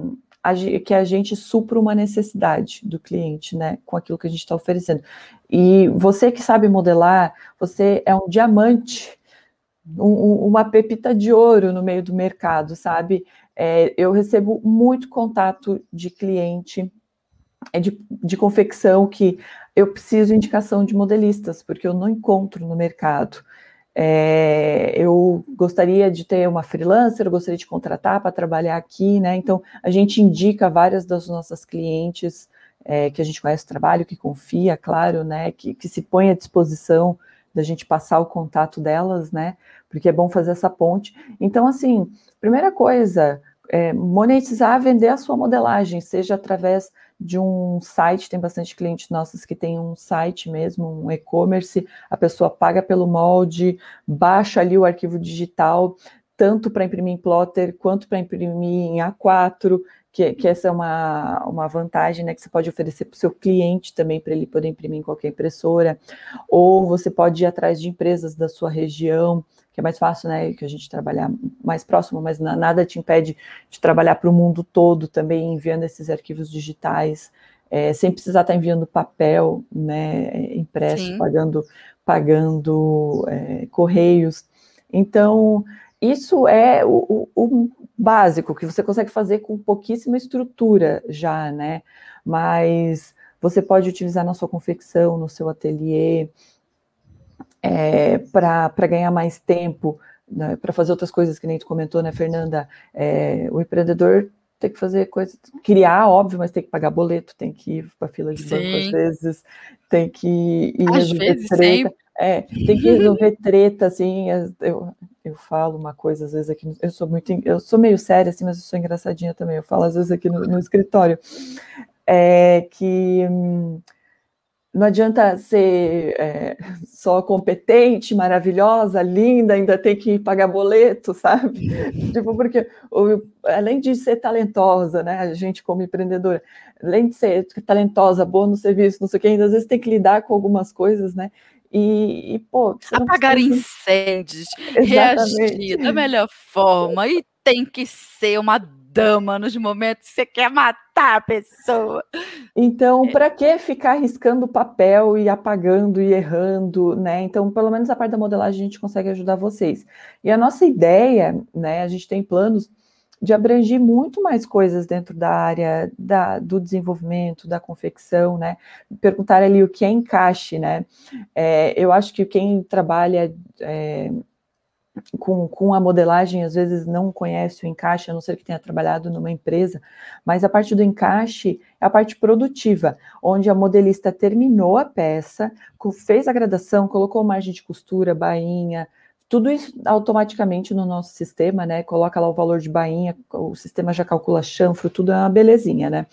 que a gente supra uma necessidade do cliente, né, com aquilo que a gente está oferecendo. E você que sabe modelar, você é um diamante, um, uma pepita de ouro no meio do mercado, sabe? É, eu recebo muito contato de cliente é de, de confecção que eu preciso de indicação de modelistas, porque eu não encontro no mercado. É, eu gostaria de ter uma freelancer, eu gostaria de contratar para trabalhar aqui, né? Então, a gente indica várias das nossas clientes é, que a gente conhece o trabalho, que confia, claro, né? Que, que se põe à disposição da gente passar o contato delas, né? Porque é bom fazer essa ponte. Então, assim, primeira coisa, é, monetizar, vender a sua modelagem, seja através de um site, tem bastante clientes nossos que tem um site mesmo, um e-commerce, a pessoa paga pelo molde, baixa ali o arquivo digital, tanto para imprimir em plotter quanto para imprimir em A4, que, que, essa é uma, uma vantagem né, que você pode oferecer para o seu cliente também, para ele poder imprimir em qualquer impressora, ou você pode ir atrás de empresas da sua região, que é mais fácil, né? Que a gente trabalhar mais próximo, mas nada te impede de trabalhar para o mundo todo também, enviando esses arquivos digitais, é, sem precisar estar tá enviando papel, né? Impresso, Sim. pagando, pagando é, correios. Então, isso é o, o, o, básico que você consegue fazer com pouquíssima estrutura já, né? Mas você pode utilizar na sua confecção, no seu ateliê, é, para ganhar mais tempo, né, para fazer outras coisas que nem tu comentou, né, Fernanda? É, o empreendedor tem que fazer coisas, criar, óbvio, mas tem que pagar boleto, tem que ir para fila de Sim. banco às vezes, tem que ir às resolver vezes, treta. É, tem que resolver treta, assim, eu, eu falo uma coisa às vezes aqui, eu sou muito, eu sou meio séria, assim, mas eu sou engraçadinha também, eu falo às vezes aqui no, no escritório, é que... Hum, não adianta ser é, só competente, maravilhosa, linda, ainda tem que pagar boleto, sabe? tipo, porque além de ser talentosa, né, a gente como empreendedora, além de ser talentosa, boa no serviço, não sei o que, ainda às vezes tem que lidar com algumas coisas, né? E, e pô, apagar precisa... incêndios, reagir da melhor forma e tem que ser uma dama nos momentos que você quer matar a pessoa. Então, é. para que ficar riscando papel e apagando e errando, né? Então, pelo menos a parte da modelagem a gente consegue ajudar vocês. E a nossa ideia, né? A gente tem planos de abranger muito mais coisas dentro da área da, do desenvolvimento, da confecção, né? Perguntar ali o que é encaixe, né? É, eu acho que quem trabalha é, com, com a modelagem, às vezes não conhece o encaixe, a não ser que tenha trabalhado numa empresa, mas a parte do encaixe é a parte produtiva, onde a modelista terminou a peça, fez a gradação, colocou margem de costura, bainha, tudo isso automaticamente no nosso sistema, né? Coloca lá o valor de bainha, o sistema já calcula chanfro, tudo é uma belezinha, né?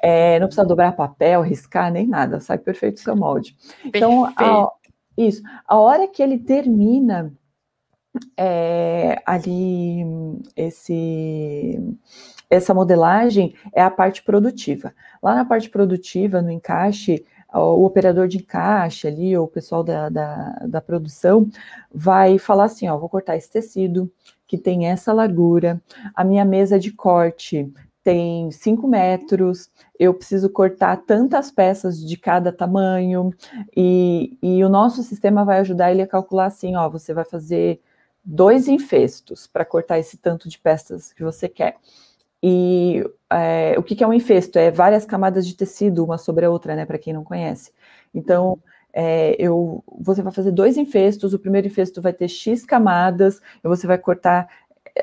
É, não precisa dobrar papel, riscar, nem nada, sai perfeito o seu molde. Perfeito. Então, a, isso, a hora que ele termina é, ali esse essa modelagem é a parte produtiva. Lá na parte produtiva, no encaixe, o operador de encaixe ali, ou o pessoal da, da, da produção, vai falar assim: ó, vou cortar esse tecido que tem essa largura, a minha mesa de corte tem 5 metros, eu preciso cortar tantas peças de cada tamanho, e, e o nosso sistema vai ajudar ele a calcular assim: ó, você vai fazer dois infestos para cortar esse tanto de peças que você quer. E é, o que, que, é um infesto? É várias camadas de tecido, uma sobre a outra, né? Para quem não conhece. Então, é, eu, você vai fazer dois infestos. O primeiro infesto vai ter X camadas, e você vai cortar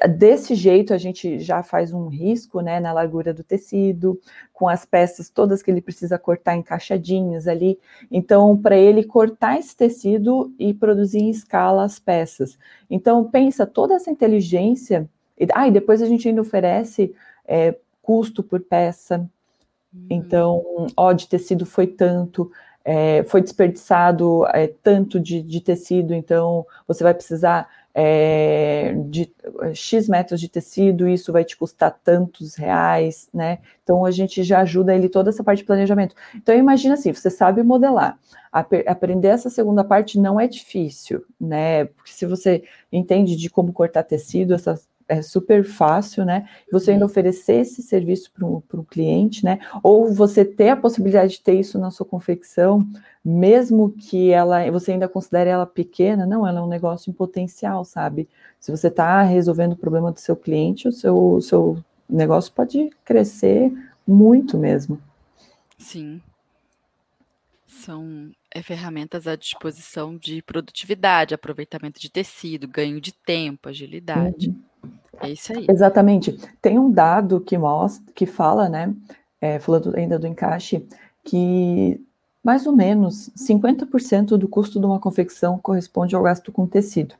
Desse jeito, a gente já faz um risco né, na largura do tecido, com as peças todas que ele precisa cortar encaixadinhas ali. Então, para ele cortar esse tecido e produzir em escala as peças. Então, pensa toda essa inteligência. E, ah, e depois a gente ainda oferece é, custo por peça. Uhum. Então, ó, de tecido foi tanto, é, foi desperdiçado é, tanto de, de, tecido, então você vai precisar é, de X metros de tecido, isso vai te custar tantos reais, né? Então a gente já ajuda ele toda essa parte de planejamento. Então imagina assim, você sabe modelar. Aprender essa segunda parte não é difícil, né? Porque se você entende de como cortar tecido, essas é super fácil, né? Você ainda uhum. oferecer esse serviço para o cliente, né? Ou você ter a possibilidade de ter isso na sua confecção, mesmo que ela você ainda considere ela pequena, não, ela é um negócio em potencial, sabe? Se você está resolvendo o problema do seu cliente, o seu, o seu negócio pode crescer muito mesmo. Sim. São é, ferramentas à disposição de produtividade, aproveitamento de tecido, ganho de tempo, agilidade. Uhum. É isso aí. Exatamente. Tem um dado que mostra, que fala, né, é, falando ainda do encaixe, que mais ou menos 50% do custo de uma confecção corresponde ao gasto com tecido.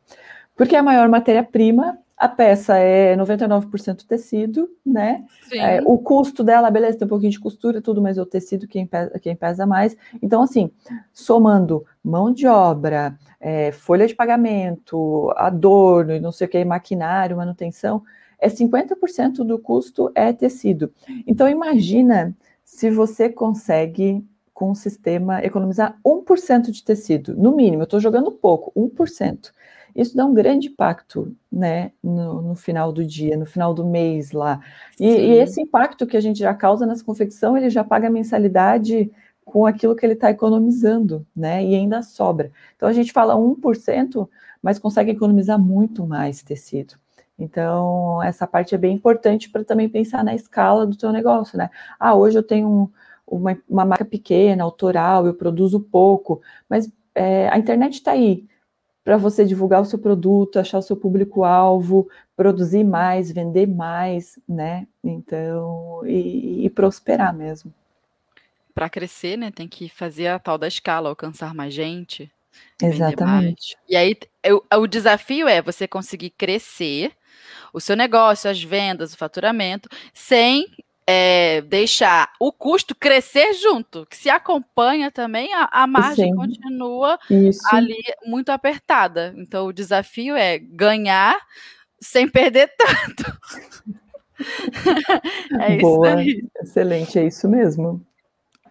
Porque a maior matéria-prima a peça é 99% tecido, né? É, o custo dela, beleza, tem um pouquinho de costura, tudo, mas é o tecido quem pesa, quem pesa mais. Então, assim, somando mão de obra, é, folha de pagamento, adorno e não sei o que, maquinário, manutenção, é 50% do custo é tecido. Então, imagina se você consegue, com o sistema, economizar 1% de tecido, no mínimo, eu estou jogando pouco, 1% isso dá um grande impacto, né, no, no final do dia, no final do mês lá. E, e, esse impacto que a gente já causa nessa confecção, ele já paga a mensalidade com aquilo que ele está economizando, né, e ainda sobra. Então a gente fala 1%, mas consegue economizar muito mais tecido. Então, essa parte é bem importante para também pensar na escala do teu negócio, né? Ah, hoje eu tenho um, uma, uma marca pequena, autoral, eu produzo pouco, mas é, a internet está aí para você divulgar o seu produto, achar o seu público-alvo, produzir mais, vender mais, né? Então, e, e prosperar mesmo. Para crescer, né, tem que fazer a tal da escala, alcançar mais gente. Exatamente. E aí, eu, o desafio é você conseguir crescer o seu negócio, as vendas, o faturamento, sem é, deixar o custo crescer junto, que se acompanha também, a, a margem Sim. continua Isso. ali muito apertada. Então, o desafio é ganhar sem perder tanto. é Boa, excelente, é isso mesmo.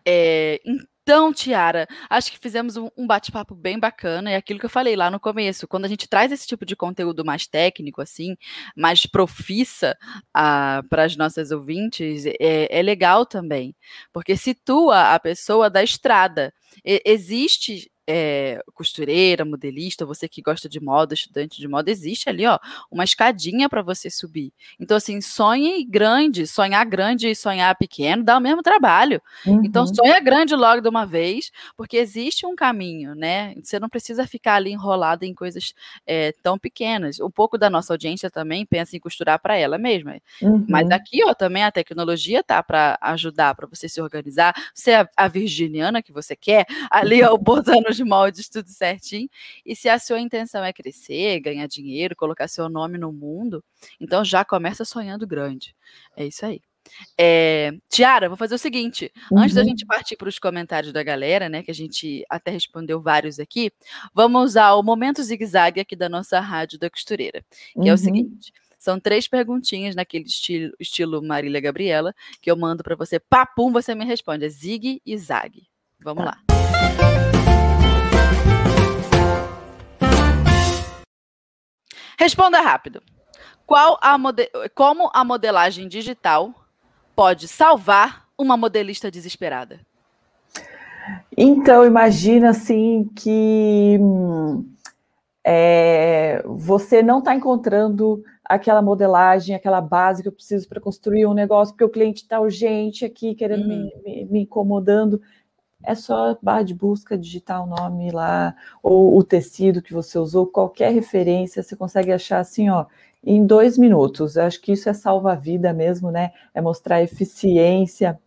É, então, Tiara, acho que fizemos um, um bate-papo bem bacana. É aquilo que eu falei lá no começo. Quando a gente traz esse tipo de conteúdo mais técnico, assim, mais profissa ah, para as nossas ouvintes, é, é legal também, porque situa a pessoa da estrada. E, existe é, costureira, modelista, você que gosta de moda, estudante de moda, existe ali, ó, uma escadinha para você subir. Então, assim, sonhe grande, sonhar grande e sonhar pequeno dá o mesmo trabalho. Então, uhum. Então, sonha grande logo de uma vez, porque existe um caminho, né? Você não precisa ficar ali enrolado em coisas é, tão pequenas. Um pouco da nossa audiência também pensa em costurar para ela mesma. Uhum. Mas aqui, ó, também a tecnologia tá para ajudar, para você se organizar. Você é a virginiana que você quer, ali, ó, botando de moldes, tudo certinho. E se a sua intenção é crescer, ganhar dinheiro, colocar seu nome no mundo, então já começa sonhando grande. É isso aí. É, Tiara, vou fazer o seguinte: uhum. antes da uhum. gente partir para os comentários da galera, né, que a gente até respondeu vários aqui, vamos usar o momento zigue-zague aqui da nossa rádio da costureira, que uhum. é o uhum. seguinte. São três perguntinhas naquele estilo, estilo Marília Gabriela, que eu mando para você. Papum, você me responde. É zigue e zague. Vamos tá. lá. Responda rápido. Qual a como a modelagem digital pode salvar uma modelista desesperada? Então, imagina assim que é, você não está encontrando aquela modelagem, aquela base que eu preciso para construir um negócio, porque o cliente está urgente aqui, querendo me, uhum. me, me, incomodando é só barra de busca, digitar o nome lá, ou o tecido que você usou, qualquer referência, você consegue achar assim, ó, em dois minutos. Eu acho que isso é salva-vida mesmo, né? É mostrar eficiência.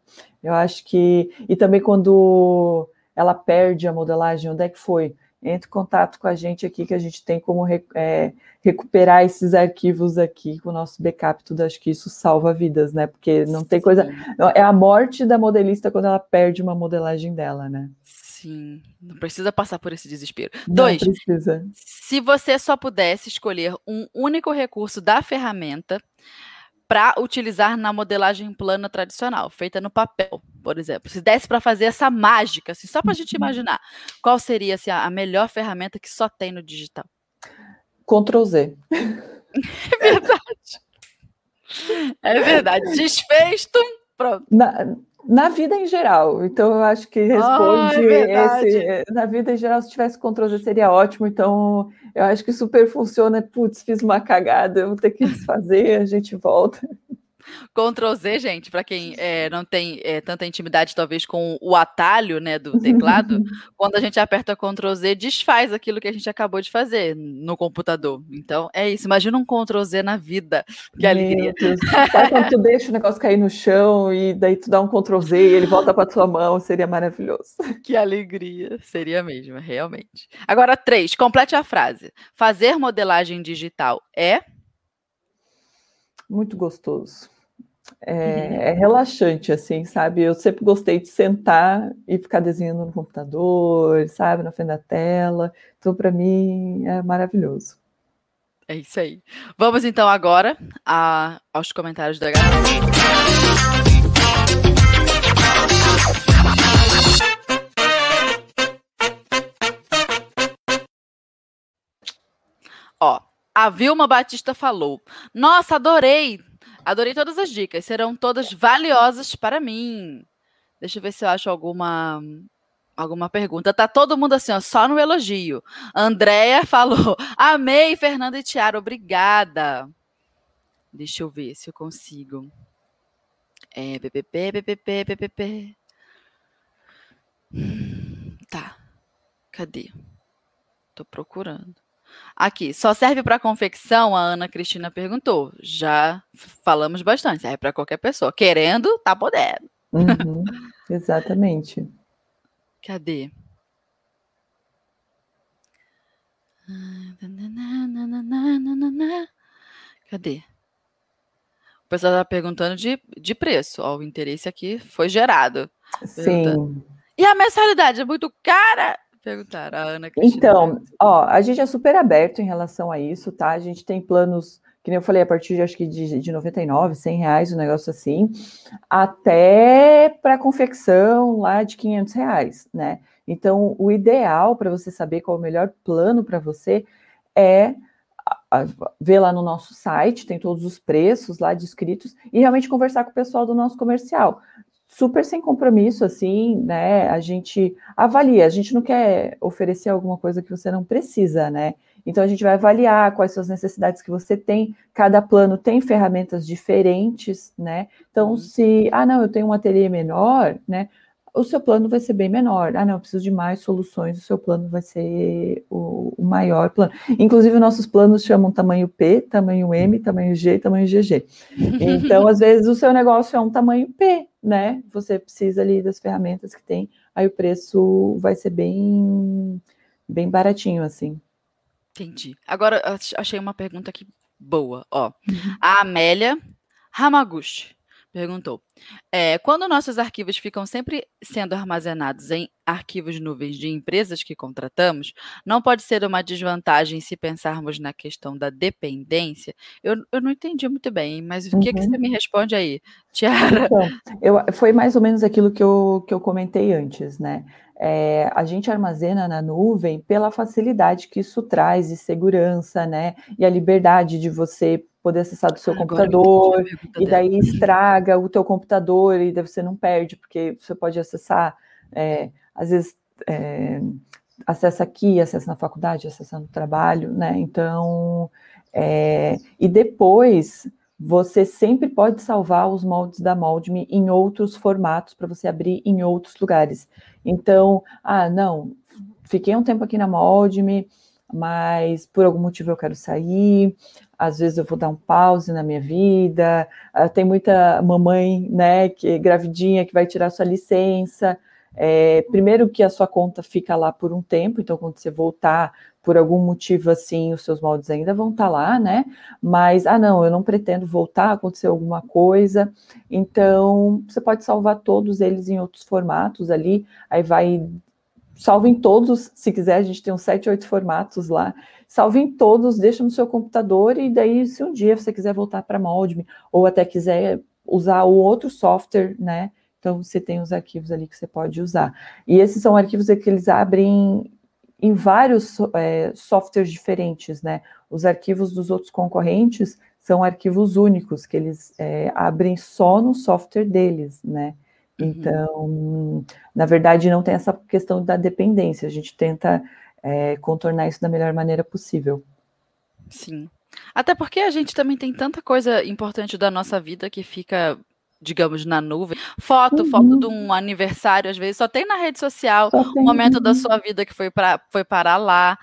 Eu acho que. E também quando ela perde a modelagem, onde é que foi? Entre em contato com a gente aqui, que a gente tem como é, recuperar esses arquivos aqui com o nosso backup, tudo. Acho que isso salva vidas, né? Porque não tem coisa. É a morte da modelista quando ela perde uma modelagem dela, né? Sim, não precisa passar por esse desespero. Não Dois, precisa. se você só pudesse escolher um único recurso da ferramenta para utilizar na modelagem plana tradicional, feita no papel, por exemplo. Se desse para fazer essa mágica, assim, só para a gente uhum. imaginar, qual seria assim, a melhor ferramenta que só tem no digital? Ctrl Z. É verdade. É verdade. Desfez, tum, pronto. Na, na vida em geral, então eu acho que responde oh, é esse. Na vida em geral, se tivesse Ctrl Z seria ótimo, então eu acho que super funciona. Putz, fiz uma cagada, eu vou ter que desfazer, a gente volta. Ctrl Z, gente, para quem é, não tem é, tanta intimidade, talvez, com o atalho né, do teclado, quando a gente aperta Ctrl Z, desfaz aquilo que a gente acabou de fazer no computador. Então, é isso. Imagina um Ctrl Z na vida. Que alegria. Sabe quando tu deixa o negócio cair no chão e daí tu dá um Ctrl Z e ele volta para tua mão? Seria maravilhoso. Que alegria. Seria mesmo, realmente. Agora, três. Complete a frase. Fazer modelagem digital é muito gostoso. É, uhum. é, relaxante, assim, sabe? Eu sempre gostei de sentar e ficar desenhando no computador, sabe? Na frente da tela. Então, para mim, é maravilhoso. É isso aí. Vamos então agora a, aos comentários da galera. Ó, a Vilma Batista falou: Nossa, adorei! Adorei todas as dicas, serão todas valiosas para mim. Deixa eu ver se eu acho alguma alguma pergunta. Tá todo mundo assim, ó, só no elogio. Andréia falou: Amei, Fernanda e Tiara, obrigada. Deixa eu ver se eu consigo. É, PPP, PPP, PPP. Tá. Cadê? Tô procurando. Aqui, só serve para confecção? A Ana Cristina perguntou. Já falamos bastante, serve para qualquer pessoa. Querendo, tá podendo. Uhum, exatamente. Cadê? Cadê? O pessoal está perguntando de, de preço. Ó, o interesse aqui foi gerado. Sim. E a mensalidade é muito cara? Perguntaram, a Ana Cristina. Então, ó, a gente é super aberto em relação a isso, tá? A gente tem planos, que nem eu falei, a partir de acho que de, de 99, 100 reais, um negócio assim, até para confecção lá de 500 reais, né? Então, o ideal para você saber qual é o melhor plano para você é ver lá no nosso site, tem todos os preços lá descritos, e realmente conversar com o pessoal do nosso comercial super sem compromisso, assim, né? A gente avalia, a gente não quer oferecer alguma coisa que você não precisa, né? Então a gente vai avaliar quais são as necessidades que você tem. Cada plano tem ferramentas diferentes, né? Então, uhum. se ah, não, eu tenho um ateliê menor, né? O seu plano vai ser bem menor. Ah, não, eu preciso de mais soluções, o seu plano vai ser o, o maior plano. Inclusive, nossos planos chamam tamanho P, tamanho M, tamanho G, tamanho GG. Então, às vezes, o seu negócio é um tamanho P, né? Você precisa ali das ferramentas que tem, aí o preço vai ser bem, bem baratinho, assim. Entendi. Agora, achei uma pergunta aqui boa, ó. A Amélia Ramaguchi perguntou: é, quando nossos arquivos ficam sempre sendo armazenados em arquivos nuvens de empresas que contratamos, não pode ser uma desvantagem se pensarmos na questão da dependência? Eu, eu não entendi muito bem, mas o uhum. que, que você uhum. me responde aí, Tiara? Então, eu, foi mais ou menos aquilo que eu, que eu comentei antes, né? É, a gente armazena na nuvem pela facilidade que isso traz e segurança, né? E a liberdade de você poder acessar do seu Agora computador, e daí estraga o teu computador, e daí você não perde, porque você pode acessar, é, às vezes, é, acessa aqui, acessa na faculdade, acessa no trabalho, né? Então, é, e depois você sempre pode salvar os moldes da Moldme em outros formatos para você abrir em outros lugares. Então, ah, não, fiquei um tempo aqui na Moldme, mas por algum motivo eu quero sair, às vezes eu vou dar um pause na minha vida, uh, tem muita mamãe, né, que gravidinha, que vai tirar sua licença, É, primeiro que a sua conta fica lá por um tempo, então quando você voltar por algum motivo assim, os seus moldes ainda vão estar tá lá, né? Mas, ah, não, eu não pretendo voltar, aconteceu alguma coisa. Então, você pode salvar todos eles em outros formatos ali, aí vai. Salve em todos, se quiser, a gente tem uns 7, 8 formatos lá. Salve em todos, deixa no seu computador, e daí, se um dia você quiser voltar para Moldme, ou até quiser usar o outro software, né? Então, você tem os arquivos ali que você pode usar. E esses são arquivos que eles abrem em vários é, softwares diferentes, né? Os arquivos dos outros concorrentes são arquivos únicos, que eles é, abrem só no software deles, né? Uhum. Então, na verdade, não tem essa questão da dependência, a gente tenta é, contornar isso da melhor maneira possível. Sim. Até porque a gente também tem tanta coisa importante da nossa vida que fica digamos, na nuvem. Foto, uhum. foto de um aniversário, às vezes, só tem na rede social, o momento da sua vida que foi, pra, foi parar lá.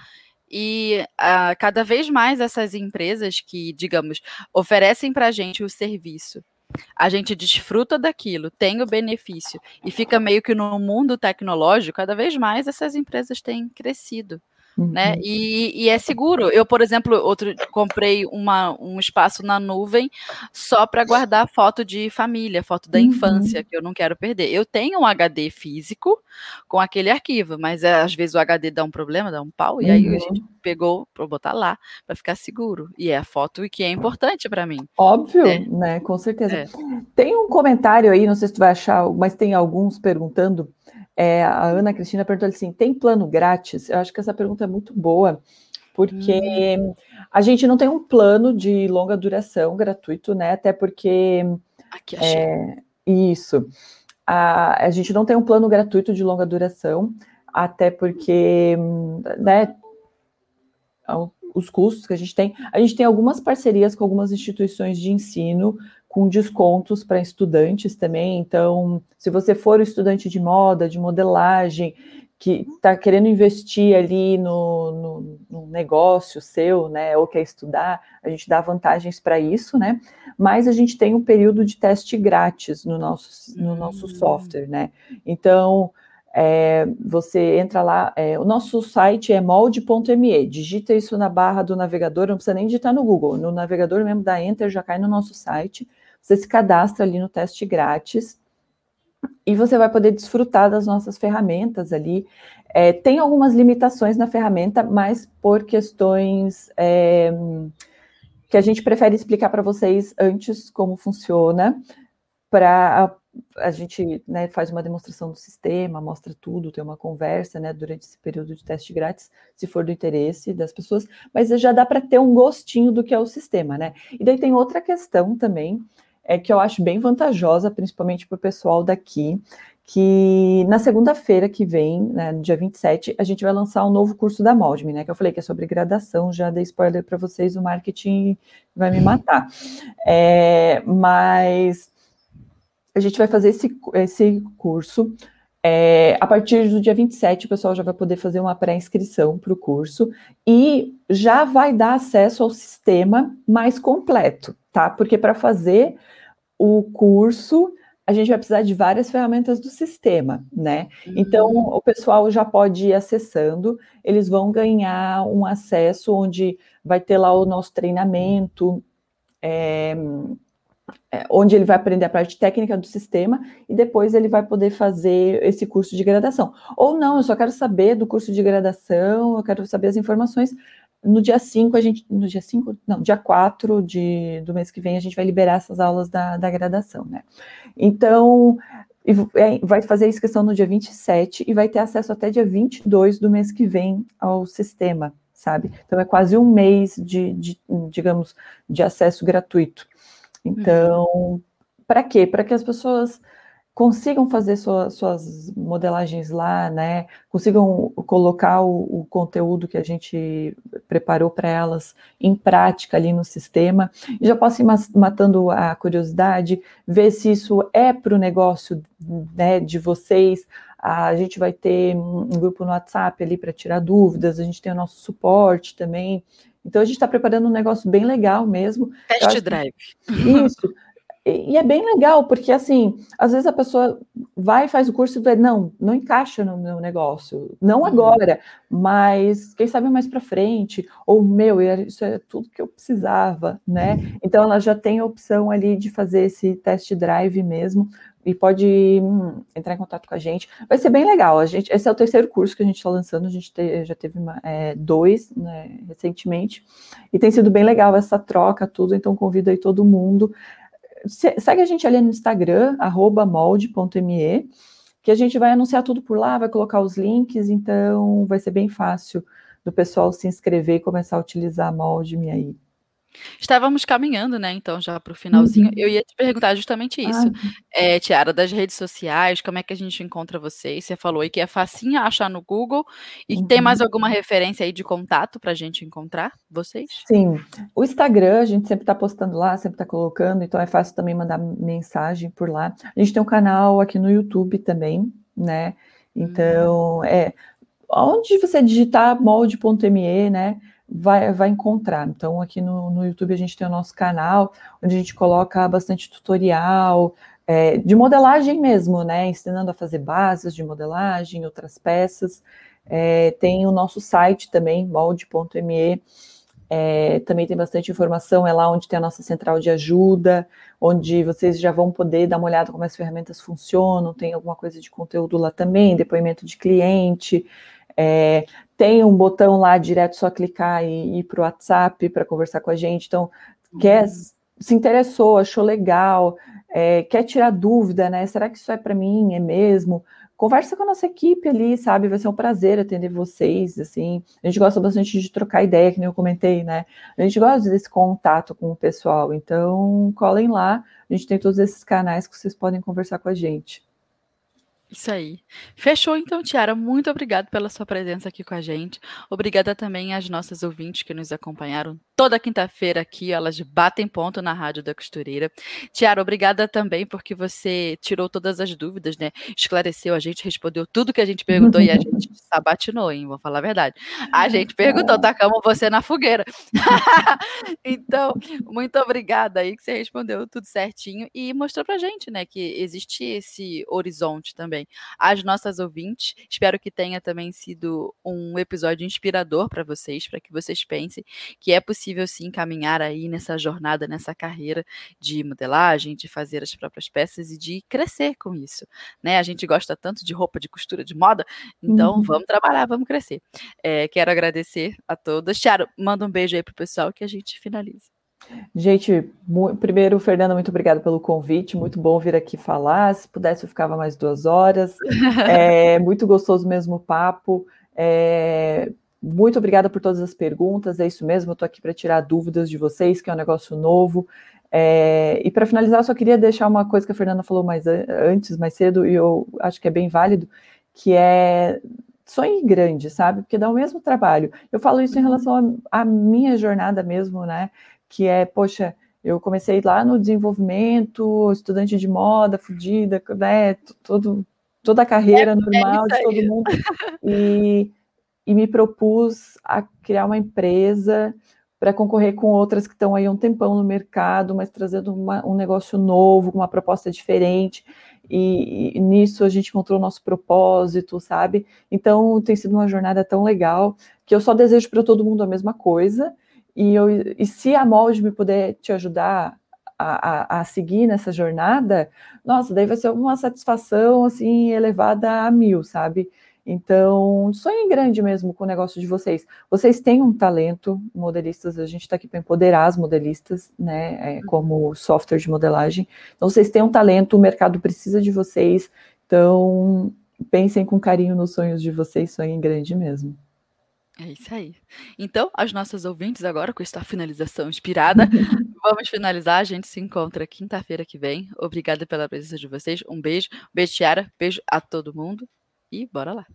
E uh, cada vez mais essas empresas que, digamos, oferecem para a gente o serviço, a gente desfruta daquilo, tem o benefício e fica meio que no mundo tecnológico, cada vez mais essas empresas têm crescido. Né? Uhum. Né? E, e, é seguro. Eu, por exemplo, outro comprei uma, um espaço na nuvem só para guardar foto de família, foto da uhum. infância, que eu não quero perder. Eu tenho um HD físico com aquele arquivo, mas é, às vezes o HD dá um problema, dá um pau, e uhum. aí a gente pegou para botar lá, para ficar seguro. E é a foto que é importante para mim. Óbvio, é. né? Com certeza. É. Tem um comentário aí, não sei se tu vai achar, mas tem alguns perguntando é, a Ana Cristina perguntou assim: tem plano grátis? Eu acho que essa pergunta é muito boa, porque hum. a gente não tem um plano de longa duração gratuito, né? Até porque. Aqui achei. É, isso. A, a gente não tem um plano gratuito de longa duração, até porque, né? Os custos que a gente tem. A gente tem algumas parcerias com algumas instituições de ensino com descontos para estudantes também. Então, se você for estudante de moda, de modelagem, que está querendo investir ali no, no, no, negócio seu, né, ou quer estudar, a gente dá vantagens para isso, né? Mas a gente tem um período de teste grátis no nosso, no nosso hum. software, né? Então, é, você entra lá, é, o nosso site é molde.me, digita isso na barra do navegador, não precisa nem digitar no Google, no navegador mesmo dá Enter, já cai no nosso site, você se cadastra ali no teste grátis e você vai poder desfrutar das nossas ferramentas ali. É, tem algumas limitações na ferramenta, mas por questões é, que a gente prefere explicar para vocês antes como funciona, para a gente né, faz uma demonstração do sistema, mostra tudo, tem uma conversa né, durante esse período de teste grátis, se for do interesse das pessoas, mas já dá para ter um gostinho do que é o sistema, né? E daí tem outra questão também, é que eu acho bem vantajosa, principalmente para o pessoal daqui, que na segunda-feira que vem, né, no dia 27, a gente vai lançar um novo curso da Moldme, né? Que eu falei que é sobre gradação, já dei spoiler para vocês, o marketing vai me matar. É, mas a gente vai fazer esse, esse curso. É, a partir do dia 27, o pessoal já vai poder fazer uma pré-inscrição para o curso e já vai dar acesso ao sistema mais completo, tá? Porque para fazer o curso, a gente vai precisar de várias ferramentas do sistema, né? Então, uhum. o pessoal já pode ir acessando, eles vão ganhar um acesso onde vai ter lá o nosso treinamento, é, onde ele vai aprender a parte técnica do sistema e depois ele vai poder fazer esse curso de graduação. Ou não, eu só quero saber do curso de graduação, eu quero saber as informações. No dia 5, a gente. No dia 5? Não, dia 4 de, do mês que vem, a gente vai liberar essas aulas da, da graduação, né? Então, é, vai fazer inscrição no dia 27 e vai ter acesso até dia 22 do mês que vem ao sistema, sabe? Então, é quase um mês de, de digamos, de acesso gratuito. Então, uhum. para quê? Para que as pessoas consigam fazer sua, suas modelagens lá, né? Consigam colocar o, o conteúdo que a gente preparou para elas em prática ali no sistema, e já possam ir matando a curiosidade, ver se isso é para o negócio né, de vocês. A gente vai ter um grupo no WhatsApp ali para tirar dúvidas, a gente tem o nosso suporte também. Então a gente está preparando um negócio bem legal mesmo. Test drive. Isso. E, e, é bem legal, porque assim, às vezes a pessoa vai e faz o curso e vê, não, não encaixa no meu negócio, não uhum. agora, mas quem sabe mais para frente, ou meu, isso é tudo que eu precisava, né? Então ela já tem a opção ali de fazer esse test drive mesmo, e pode hum, entrar em contato com a gente. Vai ser bem legal. A gente, esse é o terceiro curso que a gente está lançando. A gente te, já teve uma, é, dois né, recentemente e tem sido bem legal essa troca, tudo. Então convido aí todo mundo. Se, segue a gente ali no Instagram molde.me que a gente vai anunciar tudo por lá, vai colocar os links. Então vai ser bem fácil do pessoal se inscrever e começar a utilizar a molde-me aí. Estávamos caminhando, né, então já para o finalzinho. Uhum. Eu ia te perguntar justamente isso. É, Tiara, das redes sociais, como é que a gente encontra vocês? Você falou aí que é facinho achar no Google. E uhum. tem mais alguma referência aí de contato para a gente encontrar vocês? Sim. O Instagram, a gente sempre está postando lá, sempre está colocando, então é fácil também mandar mensagem por lá. A gente tem um canal aqui no YouTube também, né? Então, hum. é. Onde você digitar molde.me, né? Vai, vai encontrar. Então, aqui no, no YouTube a gente tem o nosso canal, onde a gente coloca bastante tutorial, é, de modelagem mesmo, né? Ensinando a fazer bases de modelagem, outras peças. É, tem o nosso site também, molde.me. É, também tem bastante informação, é lá onde tem a nossa central de ajuda, onde vocês já vão poder dar uma olhada como as ferramentas funcionam, tem alguma coisa de conteúdo lá também, depoimento de cliente, é, tem um botão lá direto, só clicar e ir para o WhatsApp para conversar com a gente. Então, uhum. quer, se interessou, achou legal, é, quer tirar dúvida, né? Será que isso é para mim? É mesmo? Conversa com a nossa equipe ali, sabe? Vai ser um prazer atender vocês, assim. A gente gosta bastante de trocar ideia, que nem eu comentei, né? A gente gosta desse contato com o pessoal. Então, colhem lá. A gente tem todos esses canais que vocês podem conversar com a gente. Isso aí. Fechou então, Tiara. Muito obrigada pela sua presença aqui com a gente. Obrigada também às nossas ouvintes que nos acompanharam toda quinta-feira aqui. Elas batem ponto na Rádio da Costureira. Tiara, obrigada também porque você tirou todas as dúvidas, né? Esclareceu a gente, respondeu tudo que a gente perguntou e a gente sabatinou, hein? Vou falar a verdade. A gente perguntou, tacamos você na fogueira. então, muito obrigada aí que você respondeu tudo certinho e mostrou pra gente, né, que existe esse horizonte também às nossas ouvintes. Espero que tenha também sido um episódio inspirador para vocês, para que vocês pensem que é possível sim caminhar aí nessa jornada, nessa carreira de modelagem, de fazer as próprias peças e de crescer com isso. Né? A gente gosta tanto de roupa, de costura, de moda, então uhum. vamos trabalhar, vamos crescer. É, quero agradecer a todas. Tiago, manda um beijo aí pro pessoal que a gente finalize. Gente, primeiro, Fernanda, muito obrigada pelo convite. Muito bom vir aqui falar. Se pudesse, eu ficava mais duas horas. É muito gostoso mesmo o papo. É, muito obrigada por todas as perguntas. É isso mesmo, eu estou aqui para tirar dúvidas de vocês, que é um negócio novo. É, e para finalizar, eu só queria deixar uma coisa que a Fernanda falou mais antes, mais cedo, e eu acho que é bem válido, que é sonhe grande, sabe? Porque dá o mesmo trabalho. Eu falo isso em relação à minha jornada mesmo, né? que é, poxa, eu comecei lá no desenvolvimento, estudante de moda, fudida, né, todo, toda a carreira é, é normal é de todo mundo, e, e me propus a criar uma empresa para concorrer com outras que estão aí um tempão no mercado, mas trazendo uma, um negócio novo, uma proposta diferente, e, e, nisso a gente encontrou o nosso propósito, sabe? Então tem sido uma jornada tão legal que eu só desejo para todo mundo a mesma coisa, e, eu, e se a molde me puder te ajudar a, a, a, seguir nessa jornada, nossa, daí vai ser uma satisfação assim elevada a mil, sabe? Então, sonhem grande mesmo com o negócio de vocês. Vocês têm um talento, modelistas, a gente está aqui para empoderar as modelistas, né? É, como software de modelagem. Então, vocês têm um talento, o mercado precisa de vocês. Então, pensem com carinho nos sonhos de vocês, sonhem grande mesmo. É isso aí. Então, as nossas ouvintes agora, com esta finalização inspirada, vamos finalizar. A gente se encontra quinta-feira que vem. Obrigada pela presença de vocês. Um beijo. Beijo, Tiara. Beijo a todo mundo. E bora lá.